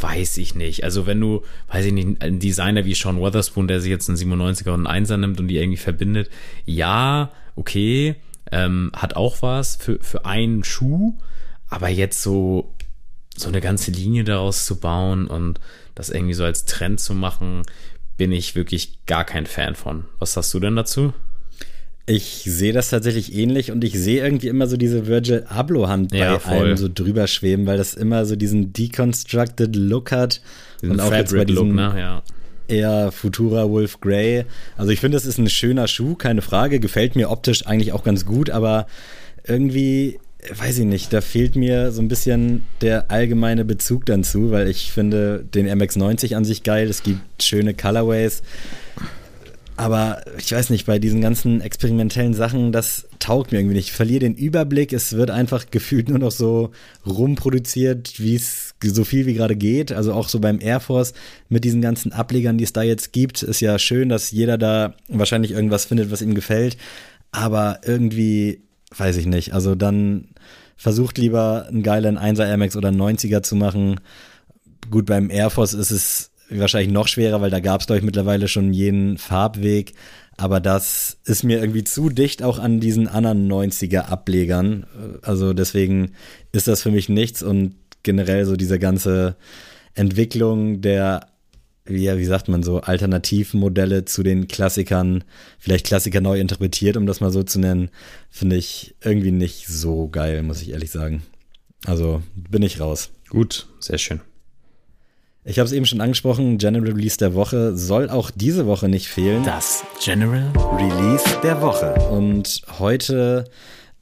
weiß ich nicht. Also wenn du, weiß ich nicht, ein Designer wie Sean Weatherspoon, der sich jetzt einen 97er und einen 1er nimmt und die irgendwie verbindet, ja, okay, ähm, hat auch was für, für einen Schuh, aber jetzt so, so eine ganze Linie daraus zu bauen und das irgendwie so als Trend zu machen, bin ich wirklich gar kein Fan von. Was hast du denn dazu? Ich sehe das tatsächlich ähnlich und ich sehe irgendwie immer so diese Virgil Abloh-Hand bei ja, allem so drüber schweben, weil das immer so diesen deconstructed Look hat. Diesen und auch jetzt bei diesem Look, ne? ja. eher Futura Wolf Grey. Also ich finde, das ist ein schöner Schuh, keine Frage. Gefällt mir optisch eigentlich auch ganz gut, aber irgendwie, weiß ich nicht, da fehlt mir so ein bisschen der allgemeine Bezug dann zu, weil ich finde den MX90 an sich geil. Es gibt schöne Colorways. Aber ich weiß nicht, bei diesen ganzen experimentellen Sachen, das taugt mir irgendwie nicht. Ich verliere den Überblick. Es wird einfach gefühlt nur noch so rumproduziert, wie es so viel wie gerade geht. Also auch so beim Air Force mit diesen ganzen Ablegern, die es da jetzt gibt, ist ja schön, dass jeder da wahrscheinlich irgendwas findet, was ihm gefällt. Aber irgendwie, weiß ich nicht. Also dann versucht lieber einen geilen 1er Air Max oder einen 90er zu machen. Gut, beim Air Force ist es wahrscheinlich noch schwerer, weil da gab es, glaube mittlerweile schon jeden Farbweg. Aber das ist mir irgendwie zu dicht auch an diesen anderen 90er-Ablegern. Also deswegen ist das für mich nichts und generell so diese ganze Entwicklung der, wie, wie sagt man so, Alternativmodelle zu den Klassikern, vielleicht Klassiker neu interpretiert, um das mal so zu nennen, finde ich irgendwie nicht so geil, muss ich ehrlich sagen. Also bin ich raus. Gut, sehr schön. Ich habe es eben schon angesprochen, General Release der Woche soll auch diese Woche nicht fehlen. Das General Release der Woche. Und heute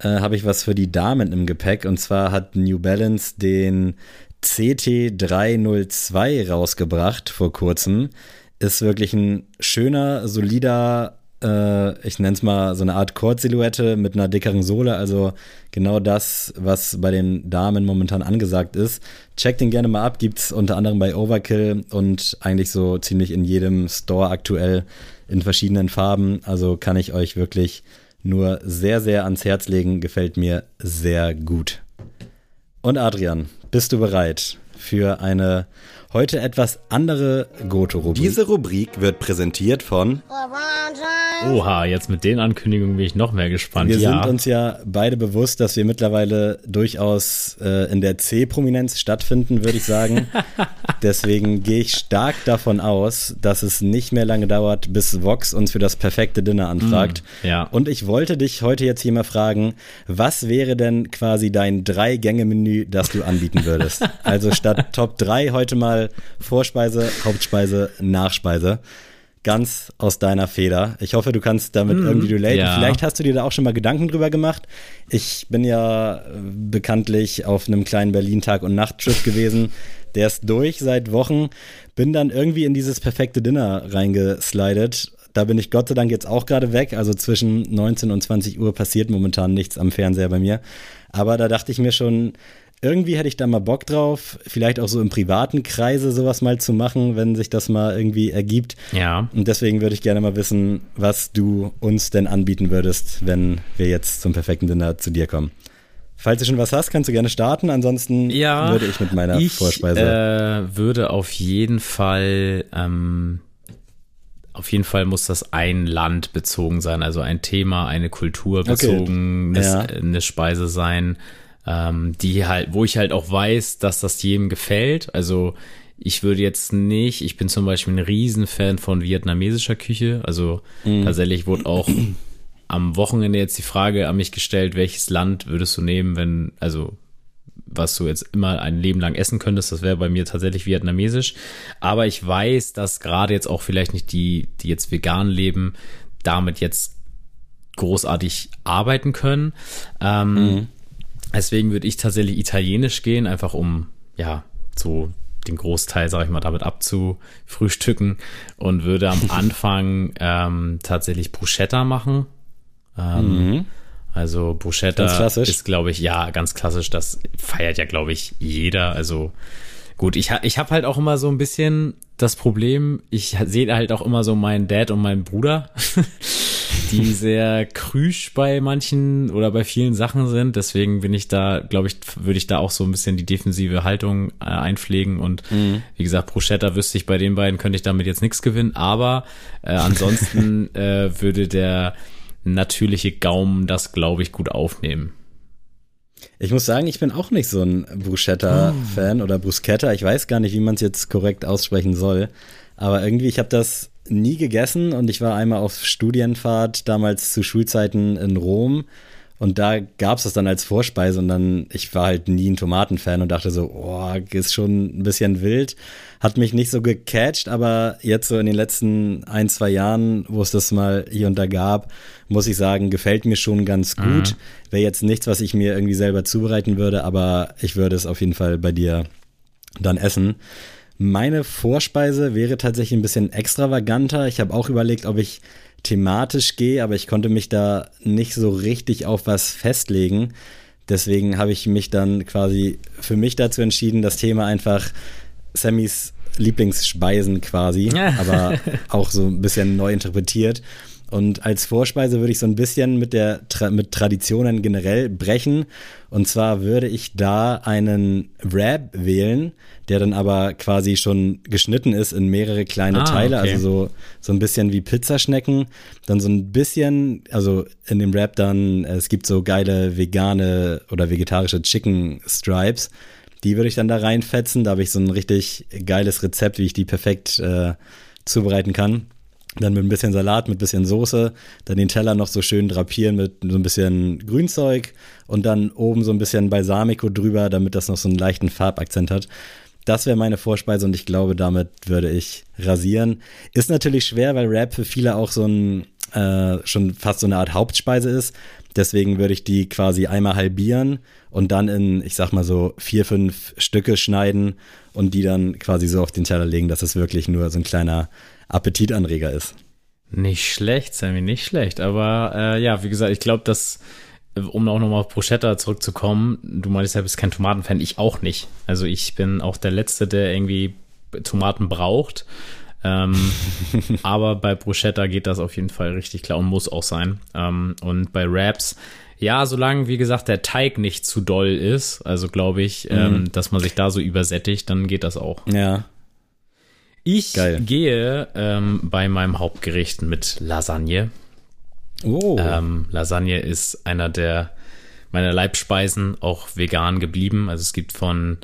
äh, habe ich was für die Damen im Gepäck. Und zwar hat New Balance den CT302 rausgebracht vor kurzem. Ist wirklich ein schöner, solider äh, ich nenne es mal so eine Art Kord-Silhouette mit einer dickeren Sohle, also genau das, was bei den Damen momentan angesagt ist. Checkt den gerne mal ab, gibt es unter anderem bei Overkill und eigentlich so ziemlich in jedem Store aktuell in verschiedenen Farben. Also kann ich euch wirklich nur sehr, sehr ans Herz legen, gefällt mir sehr gut. Und Adrian, bist du bereit für eine heute etwas andere Goto-Rubrik? Diese Rubrik wird präsentiert von Oha, jetzt mit den Ankündigungen bin ich noch mehr gespannt. Wir ja. sind uns ja beide bewusst, dass wir mittlerweile durchaus äh, in der C-Prominenz stattfinden, würde ich sagen. Deswegen gehe ich stark davon aus, dass es nicht mehr lange dauert, bis Vox uns für das perfekte Dinner anfragt. Mm, ja. Und ich wollte dich heute jetzt hier mal fragen, was wäre denn quasi dein Drei-Gänge-Menü, das du anbieten würdest? also statt Top 3 heute mal Vorspeise, Hauptspeise, Nachspeise ganz aus deiner Feder. Ich hoffe, du kannst damit mm, irgendwie relaten. Ja. Vielleicht hast du dir da auch schon mal Gedanken drüber gemacht. Ich bin ja bekanntlich auf einem kleinen Berlin-Tag- und Nachttrip gewesen. Der ist durch seit Wochen. Bin dann irgendwie in dieses perfekte Dinner reingeslidet. Da bin ich Gott sei Dank jetzt auch gerade weg. Also zwischen 19 und 20 Uhr passiert momentan nichts am Fernseher bei mir. Aber da dachte ich mir schon, irgendwie hätte ich da mal Bock drauf, vielleicht auch so im privaten Kreise sowas mal zu machen, wenn sich das mal irgendwie ergibt. Ja. Und deswegen würde ich gerne mal wissen, was du uns denn anbieten würdest, wenn wir jetzt zum perfekten Dinner zu dir kommen. Falls du schon was hast, kannst du gerne starten. Ansonsten ja, würde ich mit meiner ich, Vorspeise. Äh, würde auf jeden Fall, ähm, auf jeden Fall muss das ein Land bezogen sein, also ein Thema, eine Kultur bezogen, okay. ja. eine Speise sein ähm, die halt, wo ich halt auch weiß, dass das jedem gefällt. Also ich würde jetzt nicht, ich bin zum Beispiel ein Riesenfan von vietnamesischer Küche. Also mhm. tatsächlich wurde auch am Wochenende jetzt die Frage an mich gestellt, welches Land würdest du nehmen, wenn, also was du jetzt immer ein Leben lang essen könntest, das wäre bei mir tatsächlich vietnamesisch. Aber ich weiß, dass gerade jetzt auch vielleicht nicht die, die jetzt vegan leben, damit jetzt großartig arbeiten können. Ähm, mhm. Deswegen würde ich tatsächlich italienisch gehen, einfach um, ja, so den Großteil, sage ich mal, damit abzufrühstücken und würde am Anfang ähm, tatsächlich Bruschetta machen. Ähm, mhm. Also Bruschetta ist, glaube ich, ja, ganz klassisch. Das feiert ja, glaube ich, jeder. Also gut, ich, ich habe halt auch immer so ein bisschen das Problem, ich sehe halt auch immer so meinen Dad und meinen Bruder. die sehr krüsch bei manchen oder bei vielen Sachen sind. Deswegen bin ich da, glaube ich, würde ich da auch so ein bisschen die defensive Haltung äh, einpflegen. Und mhm. wie gesagt, Bruschetta wüsste ich bei den beiden, könnte ich damit jetzt nichts gewinnen. Aber äh, ansonsten äh, würde der natürliche Gaumen das, glaube ich, gut aufnehmen. Ich muss sagen, ich bin auch nicht so ein Bruschetta-Fan oh. oder Bruschetta. Ich weiß gar nicht, wie man es jetzt korrekt aussprechen soll. Aber irgendwie, ich habe das nie gegessen und ich war einmal auf Studienfahrt damals zu Schulzeiten in Rom und da gab es das dann als Vorspeise und dann, ich war halt nie ein Tomatenfan und dachte so, oh, ist schon ein bisschen wild. Hat mich nicht so gecatcht, aber jetzt so in den letzten ein, zwei Jahren, wo es das mal hier und da gab, muss ich sagen, gefällt mir schon ganz gut. Mhm. Wäre jetzt nichts, was ich mir irgendwie selber zubereiten würde, aber ich würde es auf jeden Fall bei dir dann essen. Meine Vorspeise wäre tatsächlich ein bisschen extravaganter. Ich habe auch überlegt, ob ich thematisch gehe, aber ich konnte mich da nicht so richtig auf was festlegen. Deswegen habe ich mich dann quasi für mich dazu entschieden, das Thema einfach Sammys Lieblingsspeisen quasi, aber auch so ein bisschen neu interpretiert. Und als Vorspeise würde ich so ein bisschen mit der mit Traditionen generell brechen. Und zwar würde ich da einen Wrap wählen, der dann aber quasi schon geschnitten ist in mehrere kleine ah, Teile, okay. also so, so ein bisschen wie Pizzaschnecken. Dann so ein bisschen, also in dem Wrap dann, es gibt so geile vegane oder vegetarische Chicken Stripes. Die würde ich dann da reinfetzen. Da habe ich so ein richtig geiles Rezept, wie ich die perfekt äh, zubereiten kann. Dann mit ein bisschen Salat, mit ein bisschen Soße, dann den Teller noch so schön drapieren mit so ein bisschen Grünzeug und dann oben so ein bisschen Balsamico drüber, damit das noch so einen leichten Farbakzent hat. Das wäre meine Vorspeise und ich glaube, damit würde ich rasieren. Ist natürlich schwer, weil Rap für viele auch so ein äh, schon fast so eine Art Hauptspeise ist. Deswegen würde ich die quasi einmal halbieren und dann in, ich sag mal so, vier, fünf Stücke schneiden und die dann quasi so auf den Teller legen, dass es wirklich nur so ein kleiner Appetitanreger ist. Nicht schlecht, Sammy, nicht schlecht. Aber äh, ja, wie gesagt, ich glaube, dass, um auch nochmal auf Bruschetta zurückzukommen, du meinst ja, bist kein Tomatenfan, ich auch nicht. Also ich bin auch der Letzte, der irgendwie Tomaten braucht. Ähm, aber bei Bruschetta geht das auf jeden Fall richtig klar und muss auch sein. Ähm, und bei Raps, ja, solange, wie gesagt, der Teig nicht zu doll ist, also glaube ich, ähm, mhm. ähm, dass man sich da so übersättigt, dann geht das auch. Ja. Ich Geil. gehe ähm, bei meinem Hauptgericht mit Lasagne. Oh. Ähm, Lasagne ist einer der meiner Leibspeisen, auch vegan geblieben. Also es gibt von,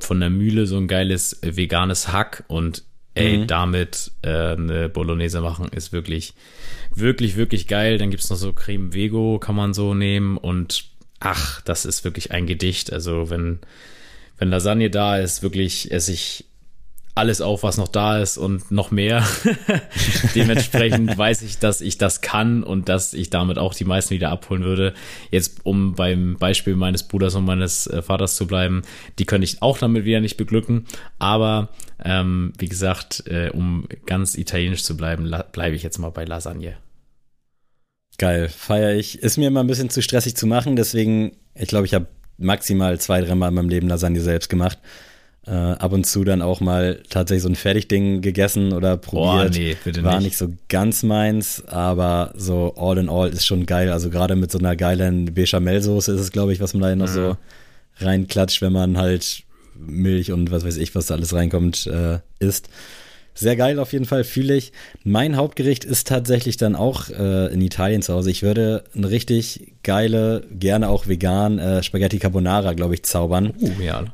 von der Mühle so ein geiles veganes Hack und ey, mhm. damit äh, eine Bolognese machen ist wirklich, wirklich, wirklich geil. Dann gibt's noch so Creme Vego, kann man so nehmen und ach, das ist wirklich ein Gedicht. Also wenn, wenn Lasagne da ist, wirklich esse ich alles auf, was noch da ist und noch mehr. Dementsprechend weiß ich, dass ich das kann und dass ich damit auch die meisten wieder abholen würde. Jetzt, um beim Beispiel meines Bruders und meines äh, Vaters zu bleiben, die könnte ich auch damit wieder nicht beglücken. Aber ähm, wie gesagt, äh, um ganz italienisch zu bleiben, bleibe ich jetzt mal bei Lasagne. Geil, feier ich. Ist mir immer ein bisschen zu stressig zu machen, deswegen, ich glaube, ich habe maximal zwei, dreimal in meinem Leben Lasagne selbst gemacht äh, ab und zu dann auch mal tatsächlich so ein Fertigding gegessen oder probiert. Boah, nee, bitte War nicht. nicht so ganz meins, aber so all in all ist schon geil. Also gerade mit so einer geilen Bechamelsoße ist es, glaube ich, was man da noch mhm. so reinklatscht, wenn man halt Milch und was weiß ich, was da alles reinkommt, äh, isst. Sehr geil auf jeden Fall, fühle ich. Mein Hauptgericht ist tatsächlich dann auch äh, in Italien zu Hause. Ich würde eine richtig geile, gerne auch vegan äh, Spaghetti Carbonara, glaube ich, zaubern. Uh, ja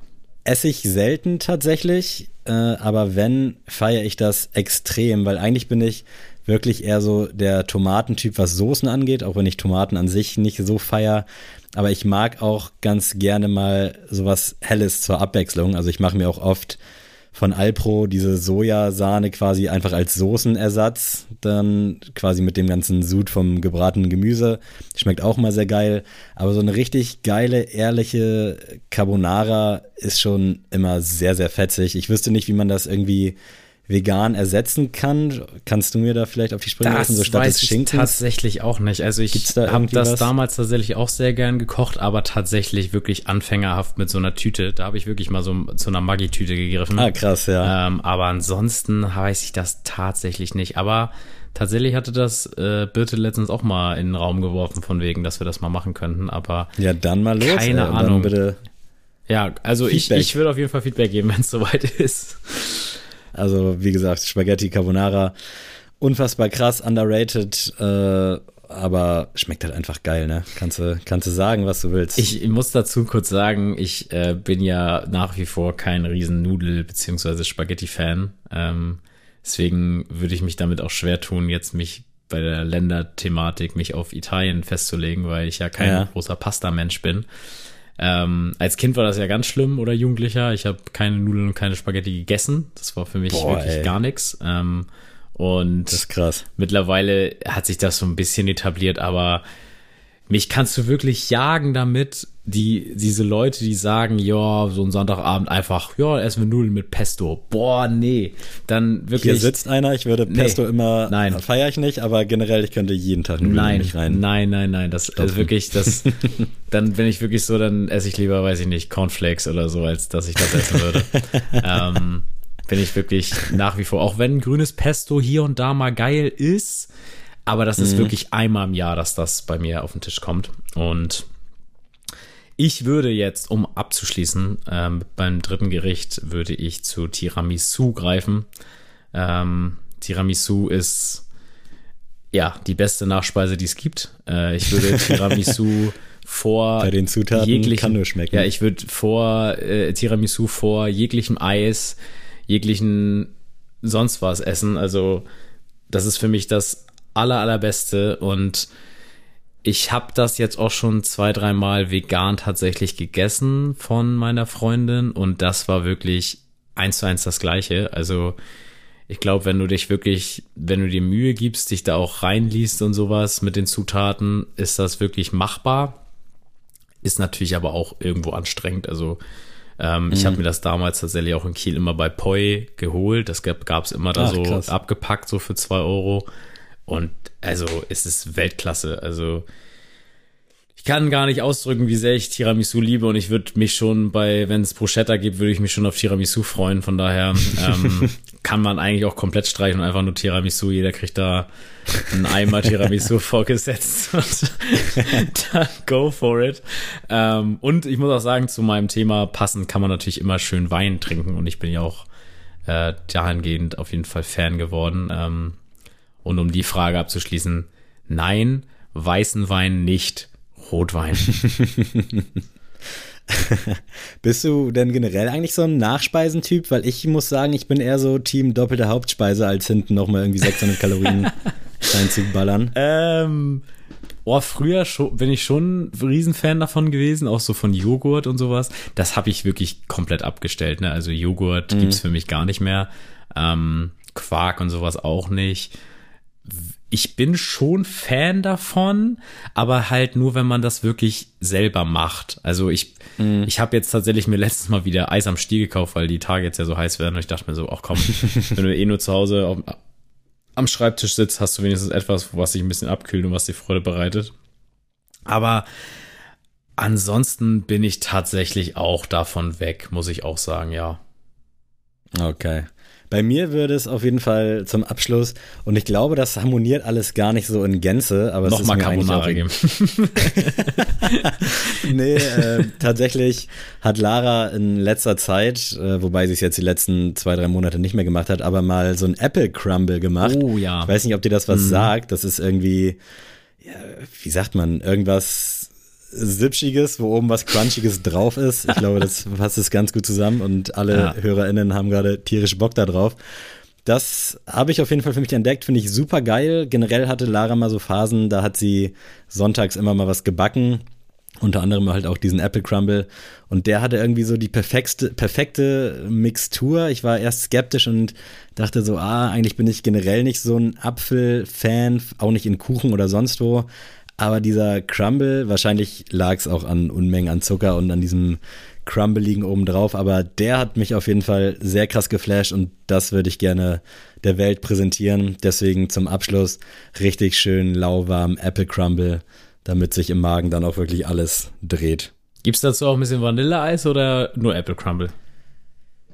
esse ich selten tatsächlich, äh, aber wenn, feiere ich das extrem, weil eigentlich bin ich wirklich eher so der Tomatentyp, was Soßen angeht, auch wenn ich Tomaten an sich nicht so feier. Aber ich mag auch ganz gerne mal sowas Helles zur Abwechslung. Also ich mache mir auch oft von Alpro diese Sojasahne quasi einfach als Soßenersatz, dann quasi mit dem ganzen Sud vom gebratenen Gemüse. Schmeckt auch mal sehr geil. Aber so eine richtig geile, ehrliche Carbonara ist schon immer sehr, sehr fetzig. Ich wüsste nicht, wie man das irgendwie vegan ersetzen kann. Kannst du mir da vielleicht auf die Sprünge helfen, so statt weiß des Schinkens? Ich tatsächlich auch nicht. Also ich da habe das was? damals tatsächlich auch sehr gern gekocht, aber tatsächlich wirklich anfängerhaft mit so einer Tüte. Da habe ich wirklich mal so zu einer Maggi-Tüte gegriffen. Ah, krass, ja. Ähm, aber ansonsten weiß ich das tatsächlich nicht. Aber tatsächlich hatte das äh, Birte letztens auch mal in den Raum geworfen, von wegen, dass wir das mal machen könnten. Aber ja, dann mal los. Keine ey, Ahnung. bitte ja, also Feedback. ich, ich würde auf jeden Fall Feedback geben, wenn es soweit ist. Also, wie gesagt, Spaghetti Carbonara, unfassbar krass, underrated, äh, aber schmeckt halt einfach geil, ne? Kannst du, kannst du sagen, was du willst. Ich muss dazu kurz sagen, ich äh, bin ja nach wie vor kein riesen Nudel- bzw. Spaghetti-Fan. Ähm, deswegen würde ich mich damit auch schwer tun, jetzt mich bei der Länderthematik mich auf Italien festzulegen, weil ich ja kein ja. großer Pasta-Mensch bin. Ähm, als Kind war das ja ganz schlimm oder Jugendlicher. Ich habe keine Nudeln und keine Spaghetti gegessen. Das war für mich Boah, wirklich ey. gar nichts. Ähm, und das ist krass. Mittlerweile hat sich das so ein bisschen etabliert, aber mich kannst du wirklich jagen damit, die, diese Leute, die sagen, ja, so ein Sonntagabend einfach, ja, essen wir Nudeln mit Pesto. Boah, nee. Dann wirklich. Hier sitzt einer, ich würde Pesto nee, immer, nein. feiere ich nicht, aber generell, ich könnte jeden Tag Nudeln nein, nicht rein. Nein, nein, nein, das Stopfen. ist wirklich, das, dann bin ich wirklich so, dann esse ich lieber, weiß ich nicht, Cornflakes oder so, als dass ich das essen würde. ähm, bin ich wirklich nach wie vor, auch wenn grünes Pesto hier und da mal geil ist, aber das ist mhm. wirklich einmal im Jahr, dass das bei mir auf den Tisch kommt. Und ich würde jetzt, um abzuschließen, ähm, beim dritten Gericht würde ich zu Tiramisu greifen. Ähm, Tiramisu ist ja die beste Nachspeise, die es gibt. Äh, ich würde Tiramisu vor Bei den Zutaten jeglichen, kann nur schmecken. Ja, ich würde vor äh, Tiramisu vor jeglichem Eis, jeglichen sonst was essen. Also das ist für mich das aller, allerbeste und ich habe das jetzt auch schon zwei, dreimal vegan tatsächlich gegessen von meiner Freundin und das war wirklich eins zu eins das gleiche. Also ich glaube, wenn du dich wirklich, wenn du dir Mühe gibst, dich da auch reinliest und sowas mit den Zutaten, ist das wirklich machbar. Ist natürlich aber auch irgendwo anstrengend. Also ähm, mhm. ich habe mir das damals tatsächlich auch in Kiel immer bei Poi geholt. Das gab es immer da Ach, so krass. abgepackt, so für zwei Euro. Und also es ist Weltklasse. Also kann gar nicht ausdrücken, wie sehr ich Tiramisu liebe und ich würde mich schon bei, wenn es Bruschetta gibt, würde ich mich schon auf Tiramisu freuen. Von daher ähm, kann man eigentlich auch komplett streichen und einfach nur Tiramisu. Jeder kriegt da einen Eimer Tiramisu vorgesetzt und dann go for it. Ähm, und ich muss auch sagen, zu meinem Thema passend kann man natürlich immer schön Wein trinken und ich bin ja auch äh, dahingehend auf jeden Fall Fan geworden. Ähm, und um die Frage abzuschließen, nein, weißen Wein nicht. Rotwein. Bist du denn generell eigentlich so ein Nachspeisentyp? Weil ich muss sagen, ich bin eher so Team doppelte Hauptspeise, als hinten nochmal irgendwie 600 Kalorien reinzuballern. Ähm, oh, früher schon, bin ich schon ein Riesenfan davon gewesen, auch so von Joghurt und sowas. Das habe ich wirklich komplett abgestellt. Ne? Also Joghurt mhm. gibt's für mich gar nicht mehr. Ähm, Quark und sowas auch nicht ich bin schon Fan davon, aber halt nur, wenn man das wirklich selber macht. Also ich, mm. ich habe jetzt tatsächlich mir letztes Mal wieder Eis am Stiel gekauft, weil die Tage jetzt ja so heiß werden und ich dachte mir so, ach komm, wenn du eh nur zu Hause auf, am Schreibtisch sitzt, hast du wenigstens etwas, was dich ein bisschen abkühlt und was dir Freude bereitet. Aber ansonsten bin ich tatsächlich auch davon weg, muss ich auch sagen, ja. Okay. Bei mir würde es auf jeden Fall zum Abschluss, und ich glaube, das harmoniert alles gar nicht so in Gänze, aber Noch es ist mal Carbonara geben. nee, äh, tatsächlich hat Lara in letzter Zeit, äh, wobei sie es jetzt die letzten zwei, drei Monate nicht mehr gemacht hat, aber mal so ein Apple Crumble gemacht. Oh ja. Ich weiß nicht, ob dir das was mhm. sagt. Das ist irgendwie, ja, wie sagt man, irgendwas Sipschiges, wo oben was Crunchiges drauf ist. Ich glaube, das fasst es ganz gut zusammen und alle ja. HörerInnen haben gerade tierisch Bock da drauf. Das habe ich auf jeden Fall für mich entdeckt, finde ich super geil. Generell hatte Lara mal so Phasen, da hat sie sonntags immer mal was gebacken. Unter anderem halt auch diesen Apple Crumble. Und der hatte irgendwie so die perfekte, perfekte Mixtur. Ich war erst skeptisch und dachte so, ah, eigentlich bin ich generell nicht so ein Apfel-Fan, auch nicht in Kuchen oder sonst wo. Aber dieser Crumble, wahrscheinlich lag es auch an Unmengen an Zucker und an diesem Crumble liegen oben drauf, aber der hat mich auf jeden Fall sehr krass geflasht und das würde ich gerne der Welt präsentieren. Deswegen zum Abschluss richtig schön lauwarm Apple Crumble, damit sich im Magen dann auch wirklich alles dreht. Gibt es dazu auch ein bisschen Vanilleeis oder nur Apple Crumble?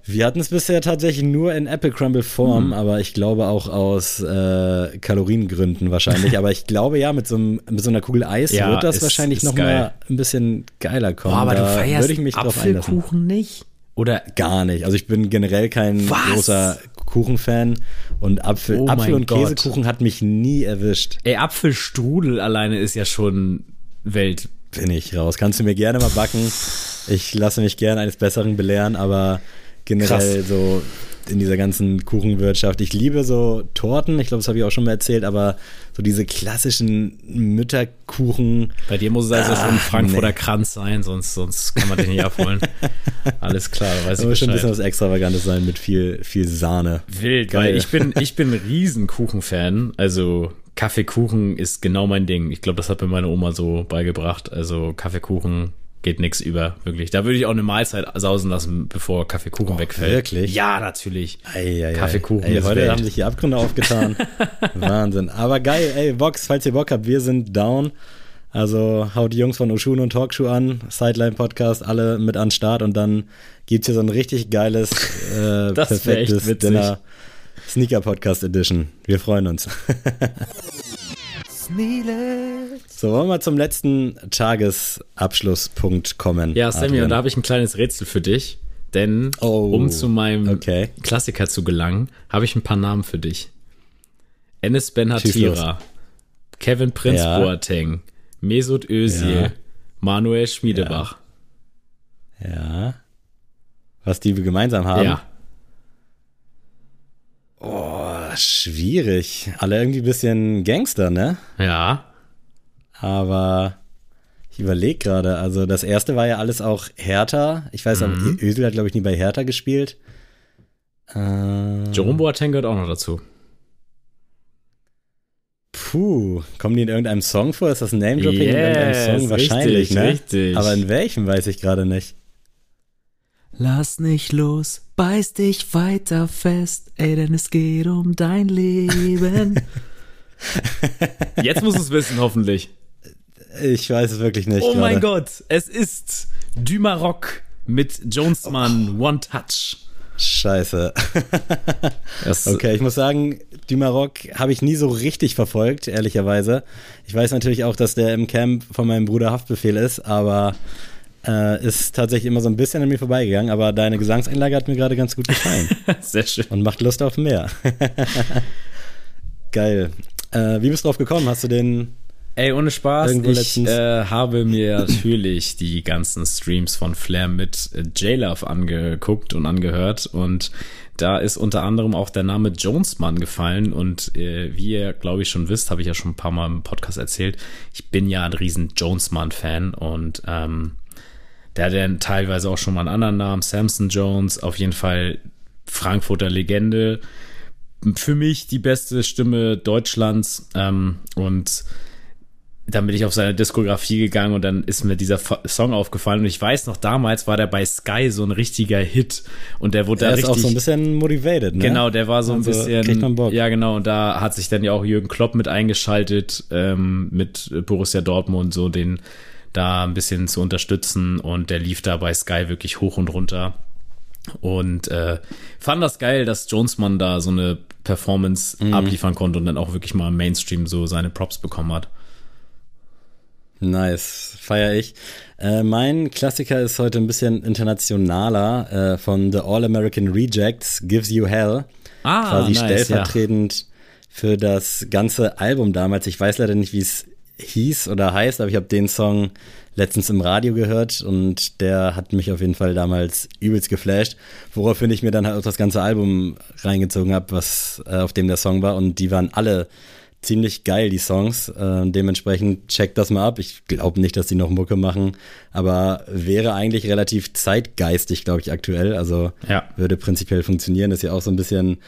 Wir hatten es bisher tatsächlich nur in Apple Crumble Form, mhm. aber ich glaube auch aus äh, Kaloriengründen wahrscheinlich. aber ich glaube ja, mit so, einem, mit so einer Kugel Eis ja, wird das ist, wahrscheinlich nochmal ein bisschen geiler kommen. Boah, aber da du feierst würde ich mich Apfelkuchen nicht? Oder gar nicht. Also ich bin generell kein Was? großer Kuchenfan und Apfel, oh Apfel und Gott. Käsekuchen hat mich nie erwischt. Ey, Apfelstrudel alleine ist ja schon Welt. Bin ich raus. Kannst du mir gerne mal backen. Ich lasse mich gerne eines Besseren belehren, aber generell Krass. so in dieser ganzen Kuchenwirtschaft. Ich liebe so Torten, ich glaube, das habe ich auch schon mal erzählt, aber so diese klassischen Mütterkuchen. Bei dir muss es also ah, schon ein Frankfurter nee. Kranz sein, sonst, sonst kann man den nicht abholen. Alles klar, weiß ich muss schon ein bisschen was Extravagantes sein mit viel, viel Sahne. Wild, Geil. weil ich bin, ich bin ein Riesenkuchenfan. Also Kaffeekuchen ist genau mein Ding. Ich glaube, das hat mir meine Oma so beigebracht. Also Kaffeekuchen geht nichts über, wirklich. Da würde ich auch eine Mahlzeit sausen lassen, bevor Kaffeekuchen oh, wegfällt. Wirklich? Ja, natürlich. Ei, ei, Kaffeekuchen. Ey, heute Welt. haben sich die Abgründe aufgetan. Wahnsinn. Aber geil, ey, Vox, falls ihr Bock habt, wir sind down. Also haut die Jungs von Oshun und Talkshow an, Sideline Podcast, alle mit an Start und dann gibt's hier so ein richtig geiles, äh, perfektes Dinner. Sneaker Podcast Edition. Wir freuen uns. So, wollen wir zum letzten Tagesabschlusspunkt kommen. Ja, Sammy, Adrian. und da habe ich ein kleines Rätsel für dich. Denn oh, um zu meinem okay. Klassiker zu gelangen, habe ich ein paar Namen für dich. Enes Ben Hatira, Kevin Prinz ja. Boateng, Mesut Özil, ja. Manuel Schmiedebach. Ja. ja. Was die wir gemeinsam haben? Ja. Oh, schwierig. Alle irgendwie ein bisschen Gangster, ne? Ja. Aber ich überlege gerade, also das erste war ja alles auch Hertha. Ich weiß mhm. aber, Ösel hat, glaube ich, nie bei Hertha gespielt. Äh, Jerome Boateng gehört auch noch dazu. Puh, kommen die in irgendeinem Song vor? Ist das Name-Dropping in irgendeinem Yes, Song? Wahrscheinlich, richtig, ne? richtig. Aber in welchem weiß ich gerade nicht. Lass nicht los, beiß dich weiter fest, ey, denn es geht um dein Leben. Jetzt muss es wissen, hoffentlich. Ich weiß es wirklich nicht. Oh mein gerade. Gott, es ist Du Maroc mit Jonesman One Touch. Scheiße. Okay, ich muss sagen, die Maroc habe ich nie so richtig verfolgt, ehrlicherweise. Ich weiß natürlich auch, dass der im Camp von meinem Bruder Haftbefehl ist, aber äh, ist tatsächlich immer so ein bisschen an mir vorbeigegangen. Aber deine Gesangseinlage hat mir gerade ganz gut gefallen Sehr schön. und macht Lust auf mehr. Geil. Äh, wie bist du drauf gekommen? Hast du den Ey, ohne Spaß, Irgendwo ich äh, habe mir natürlich die ganzen Streams von Flair mit J-Love angeguckt und angehört und da ist unter anderem auch der Name Jonesman gefallen und äh, wie ihr, glaube ich, schon wisst, habe ich ja schon ein paar Mal im Podcast erzählt, ich bin ja ein riesen Jonesman-Fan und ähm, der hat ja teilweise auch schon mal einen anderen Namen, Samson Jones, auf jeden Fall Frankfurter Legende, für mich die beste Stimme Deutschlands ähm, und dann bin ich auf seine Diskografie gegangen und dann ist mir dieser Fa- Song aufgefallen und ich weiß noch, damals war der bei Sky so ein richtiger Hit und der wurde da Der ist richtig auch so ein bisschen motivated, ne? Genau, der war so ein Also, bisschen. man Bock. Ja, genau. Und da hat sich dann ja auch Jürgen Klopp mit eingeschaltet, ähm, mit Borussia Dortmund, so den da ein bisschen zu unterstützen. Und der lief da bei Sky wirklich hoch und runter. Und äh, fand das geil, dass Jonesman da so eine Performance Mhm. abliefern konnte und dann auch wirklich mal im Mainstream so seine Props bekommen hat. Nice, feier ich. Äh, mein Klassiker ist heute ein bisschen internationaler äh, von The All American Rejects, Gives You Hell. Ah, quasi nice, stellvertretend für das ganze Album damals. Ich weiß leider nicht, wie es hieß oder heißt, aber ich habe den Song letztens im Radio gehört und der hat mich auf jeden Fall damals übelst geflasht, woraufhin ich mir dann halt auch das ganze Album reingezogen habe, was äh, auf dem der Song war und die waren alle ziemlich geil, die Songs. Äh, dementsprechend checkt das mal ab. Ich glaube nicht, dass die noch Mucke machen, aber wäre eigentlich relativ zeitgeistig, glaube ich, aktuell. Also Ja. würde prinzipiell funktionieren. Ist ja auch so ein bisschen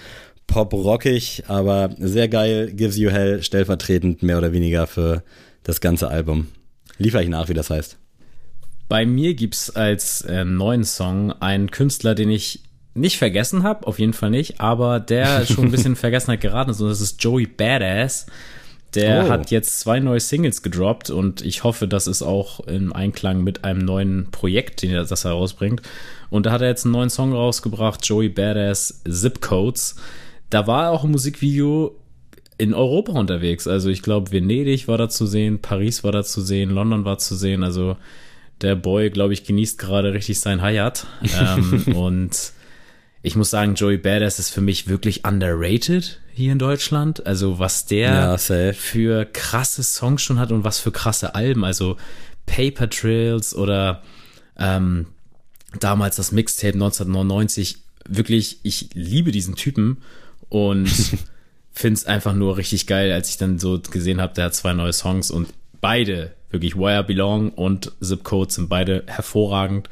pop-rockig, aber sehr geil. Gives You Hell stellvertretend mehr oder weniger für das ganze Album. Liefer ich nach, wie das heißt. Bei mir gibt's als äh, neuen Song einen Künstler, den ich nicht vergessen habe, auf jeden Fall nicht, aber der schon ein bisschen in Vergessenheit geraten ist und das ist Joey Badass. Der Oh. hat jetzt zwei neue Singles gedroppt und ich hoffe, das ist auch im Einklang mit einem neuen Projekt, den er das herausbringt. Und da hat er jetzt einen neuen Song rausgebracht, Joey Badass Zip Codes. Da war auch ein Musikvideo in Europa unterwegs. Also ich glaube, Venedig war da zu sehen, Paris war da zu sehen, London war zu sehen. Also der Boy, glaube ich, genießt gerade richtig sein Hayat. Ähm, und ich muss sagen, Joey Badass ist für mich wirklich underrated hier in Deutschland. Also was der Ja, für krasse Songs schon hat und was für krasse Alben. Also Paper Trails oder ähm, damals das Mixtape 1999. Wirklich, ich liebe diesen Typen und finde es einfach nur richtig geil, als ich dann so gesehen habe, der hat zwei neue Songs und beide, wirklich Where I Belong und Zip Code sind beide hervorragend.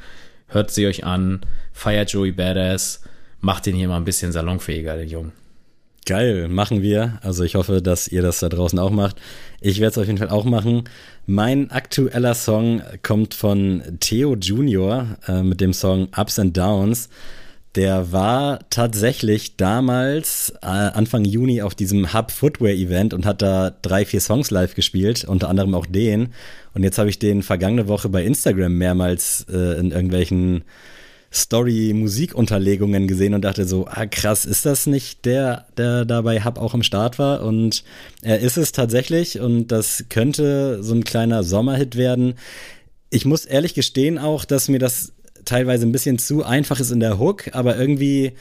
Hört sie euch an, feiert Joey Badass, macht den hier mal ein bisschen salonfähiger, den Jungen. Geil, machen wir. Also ich hoffe, dass ihr das da draußen auch macht. Ich werde es auf jeden Fall auch machen. Mein aktueller Song kommt von Theo Junior äh, mit dem Song Ups and Downs. Der war tatsächlich damals äh, Anfang Juni auf diesem Hub Footwear Event und hat da drei, vier Songs live gespielt, unter anderem auch den. Und jetzt habe ich den vergangene Woche bei Instagram mehrmals äh, in irgendwelchen Story-Musikunterlegungen gesehen und dachte so, ah krass, ist das nicht der, der da bei Hub auch im Start war? Und er ist es tatsächlich und das könnte so ein kleiner Sommerhit werden. Ich muss ehrlich gestehen auch, dass mir das teilweise ein bisschen zu einfach ist in der Hook, aber irgendwie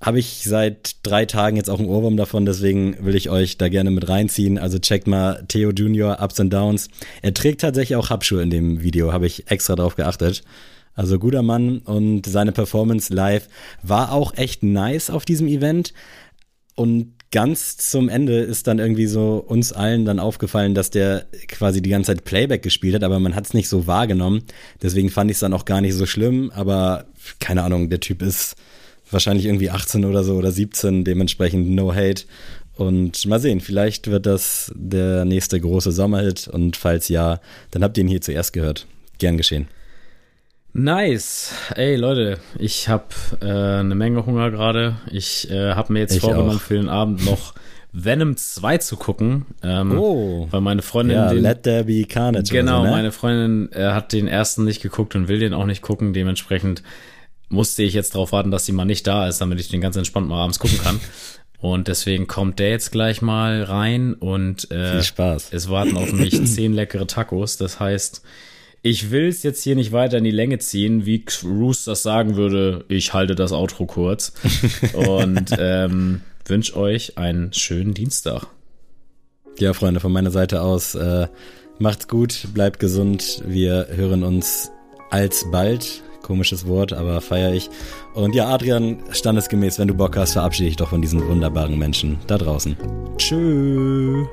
habe ich seit drei Tagen jetzt auch einen Ohrwurm davon, deswegen will ich euch da gerne mit reinziehen. Also checkt mal Theo Junior, Ups and Downs. Er trägt tatsächlich auch Hubschuhe in dem Video, habe ich extra drauf geachtet. Also guter Mann und seine Performance live war auch echt nice auf diesem Event. Und ganz zum Ende ist dann irgendwie so uns allen dann aufgefallen, dass der quasi die ganze Zeit Playback gespielt hat, aber man hat es nicht so wahrgenommen. Deswegen fand ich es dann auch gar nicht so schlimm. Aber keine Ahnung, der Typ ist wahrscheinlich irgendwie 18 oder so oder 17, dementsprechend no hate. Und mal sehen, vielleicht wird das der nächste große Sommerhit und falls ja, dann habt ihr ihn hier zuerst gehört. Gern geschehen. Nice. Ey, Leute, ich habe äh, eine Menge Hunger gerade. Ich äh, habe mir jetzt Ich vorgenommen, auch. für den Abend noch Venom 2 zu gucken. Ähm, Oh. Weil meine Freundin Ja, den, Let There Be Carnage. Genau, so, ne? meine Freundin äh, hat den ersten nicht geguckt und will den auch nicht gucken. Dementsprechend musste ich jetzt darauf warten, dass sie mal nicht da ist, damit ich den ganz entspannt mal abends gucken kann. Und deswegen kommt der jetzt gleich mal rein und äh, Viel Spaß. es warten auf mich zehn leckere Tacos. Das heißt, ich will es jetzt hier nicht weiter in die Länge ziehen, wie Roos das sagen würde. Ich halte das Outro kurz und ähm, wünsche euch einen schönen Dienstag. Ja, Freunde, von meiner Seite aus, äh, macht's gut, bleibt gesund. Wir hören uns alsbald. Komisches Wort, aber feier ich. Und ja, Adrian, standesgemäß, wenn du Bock hast, verabschiede ich doch von diesen wunderbaren Menschen da draußen. Tschüss.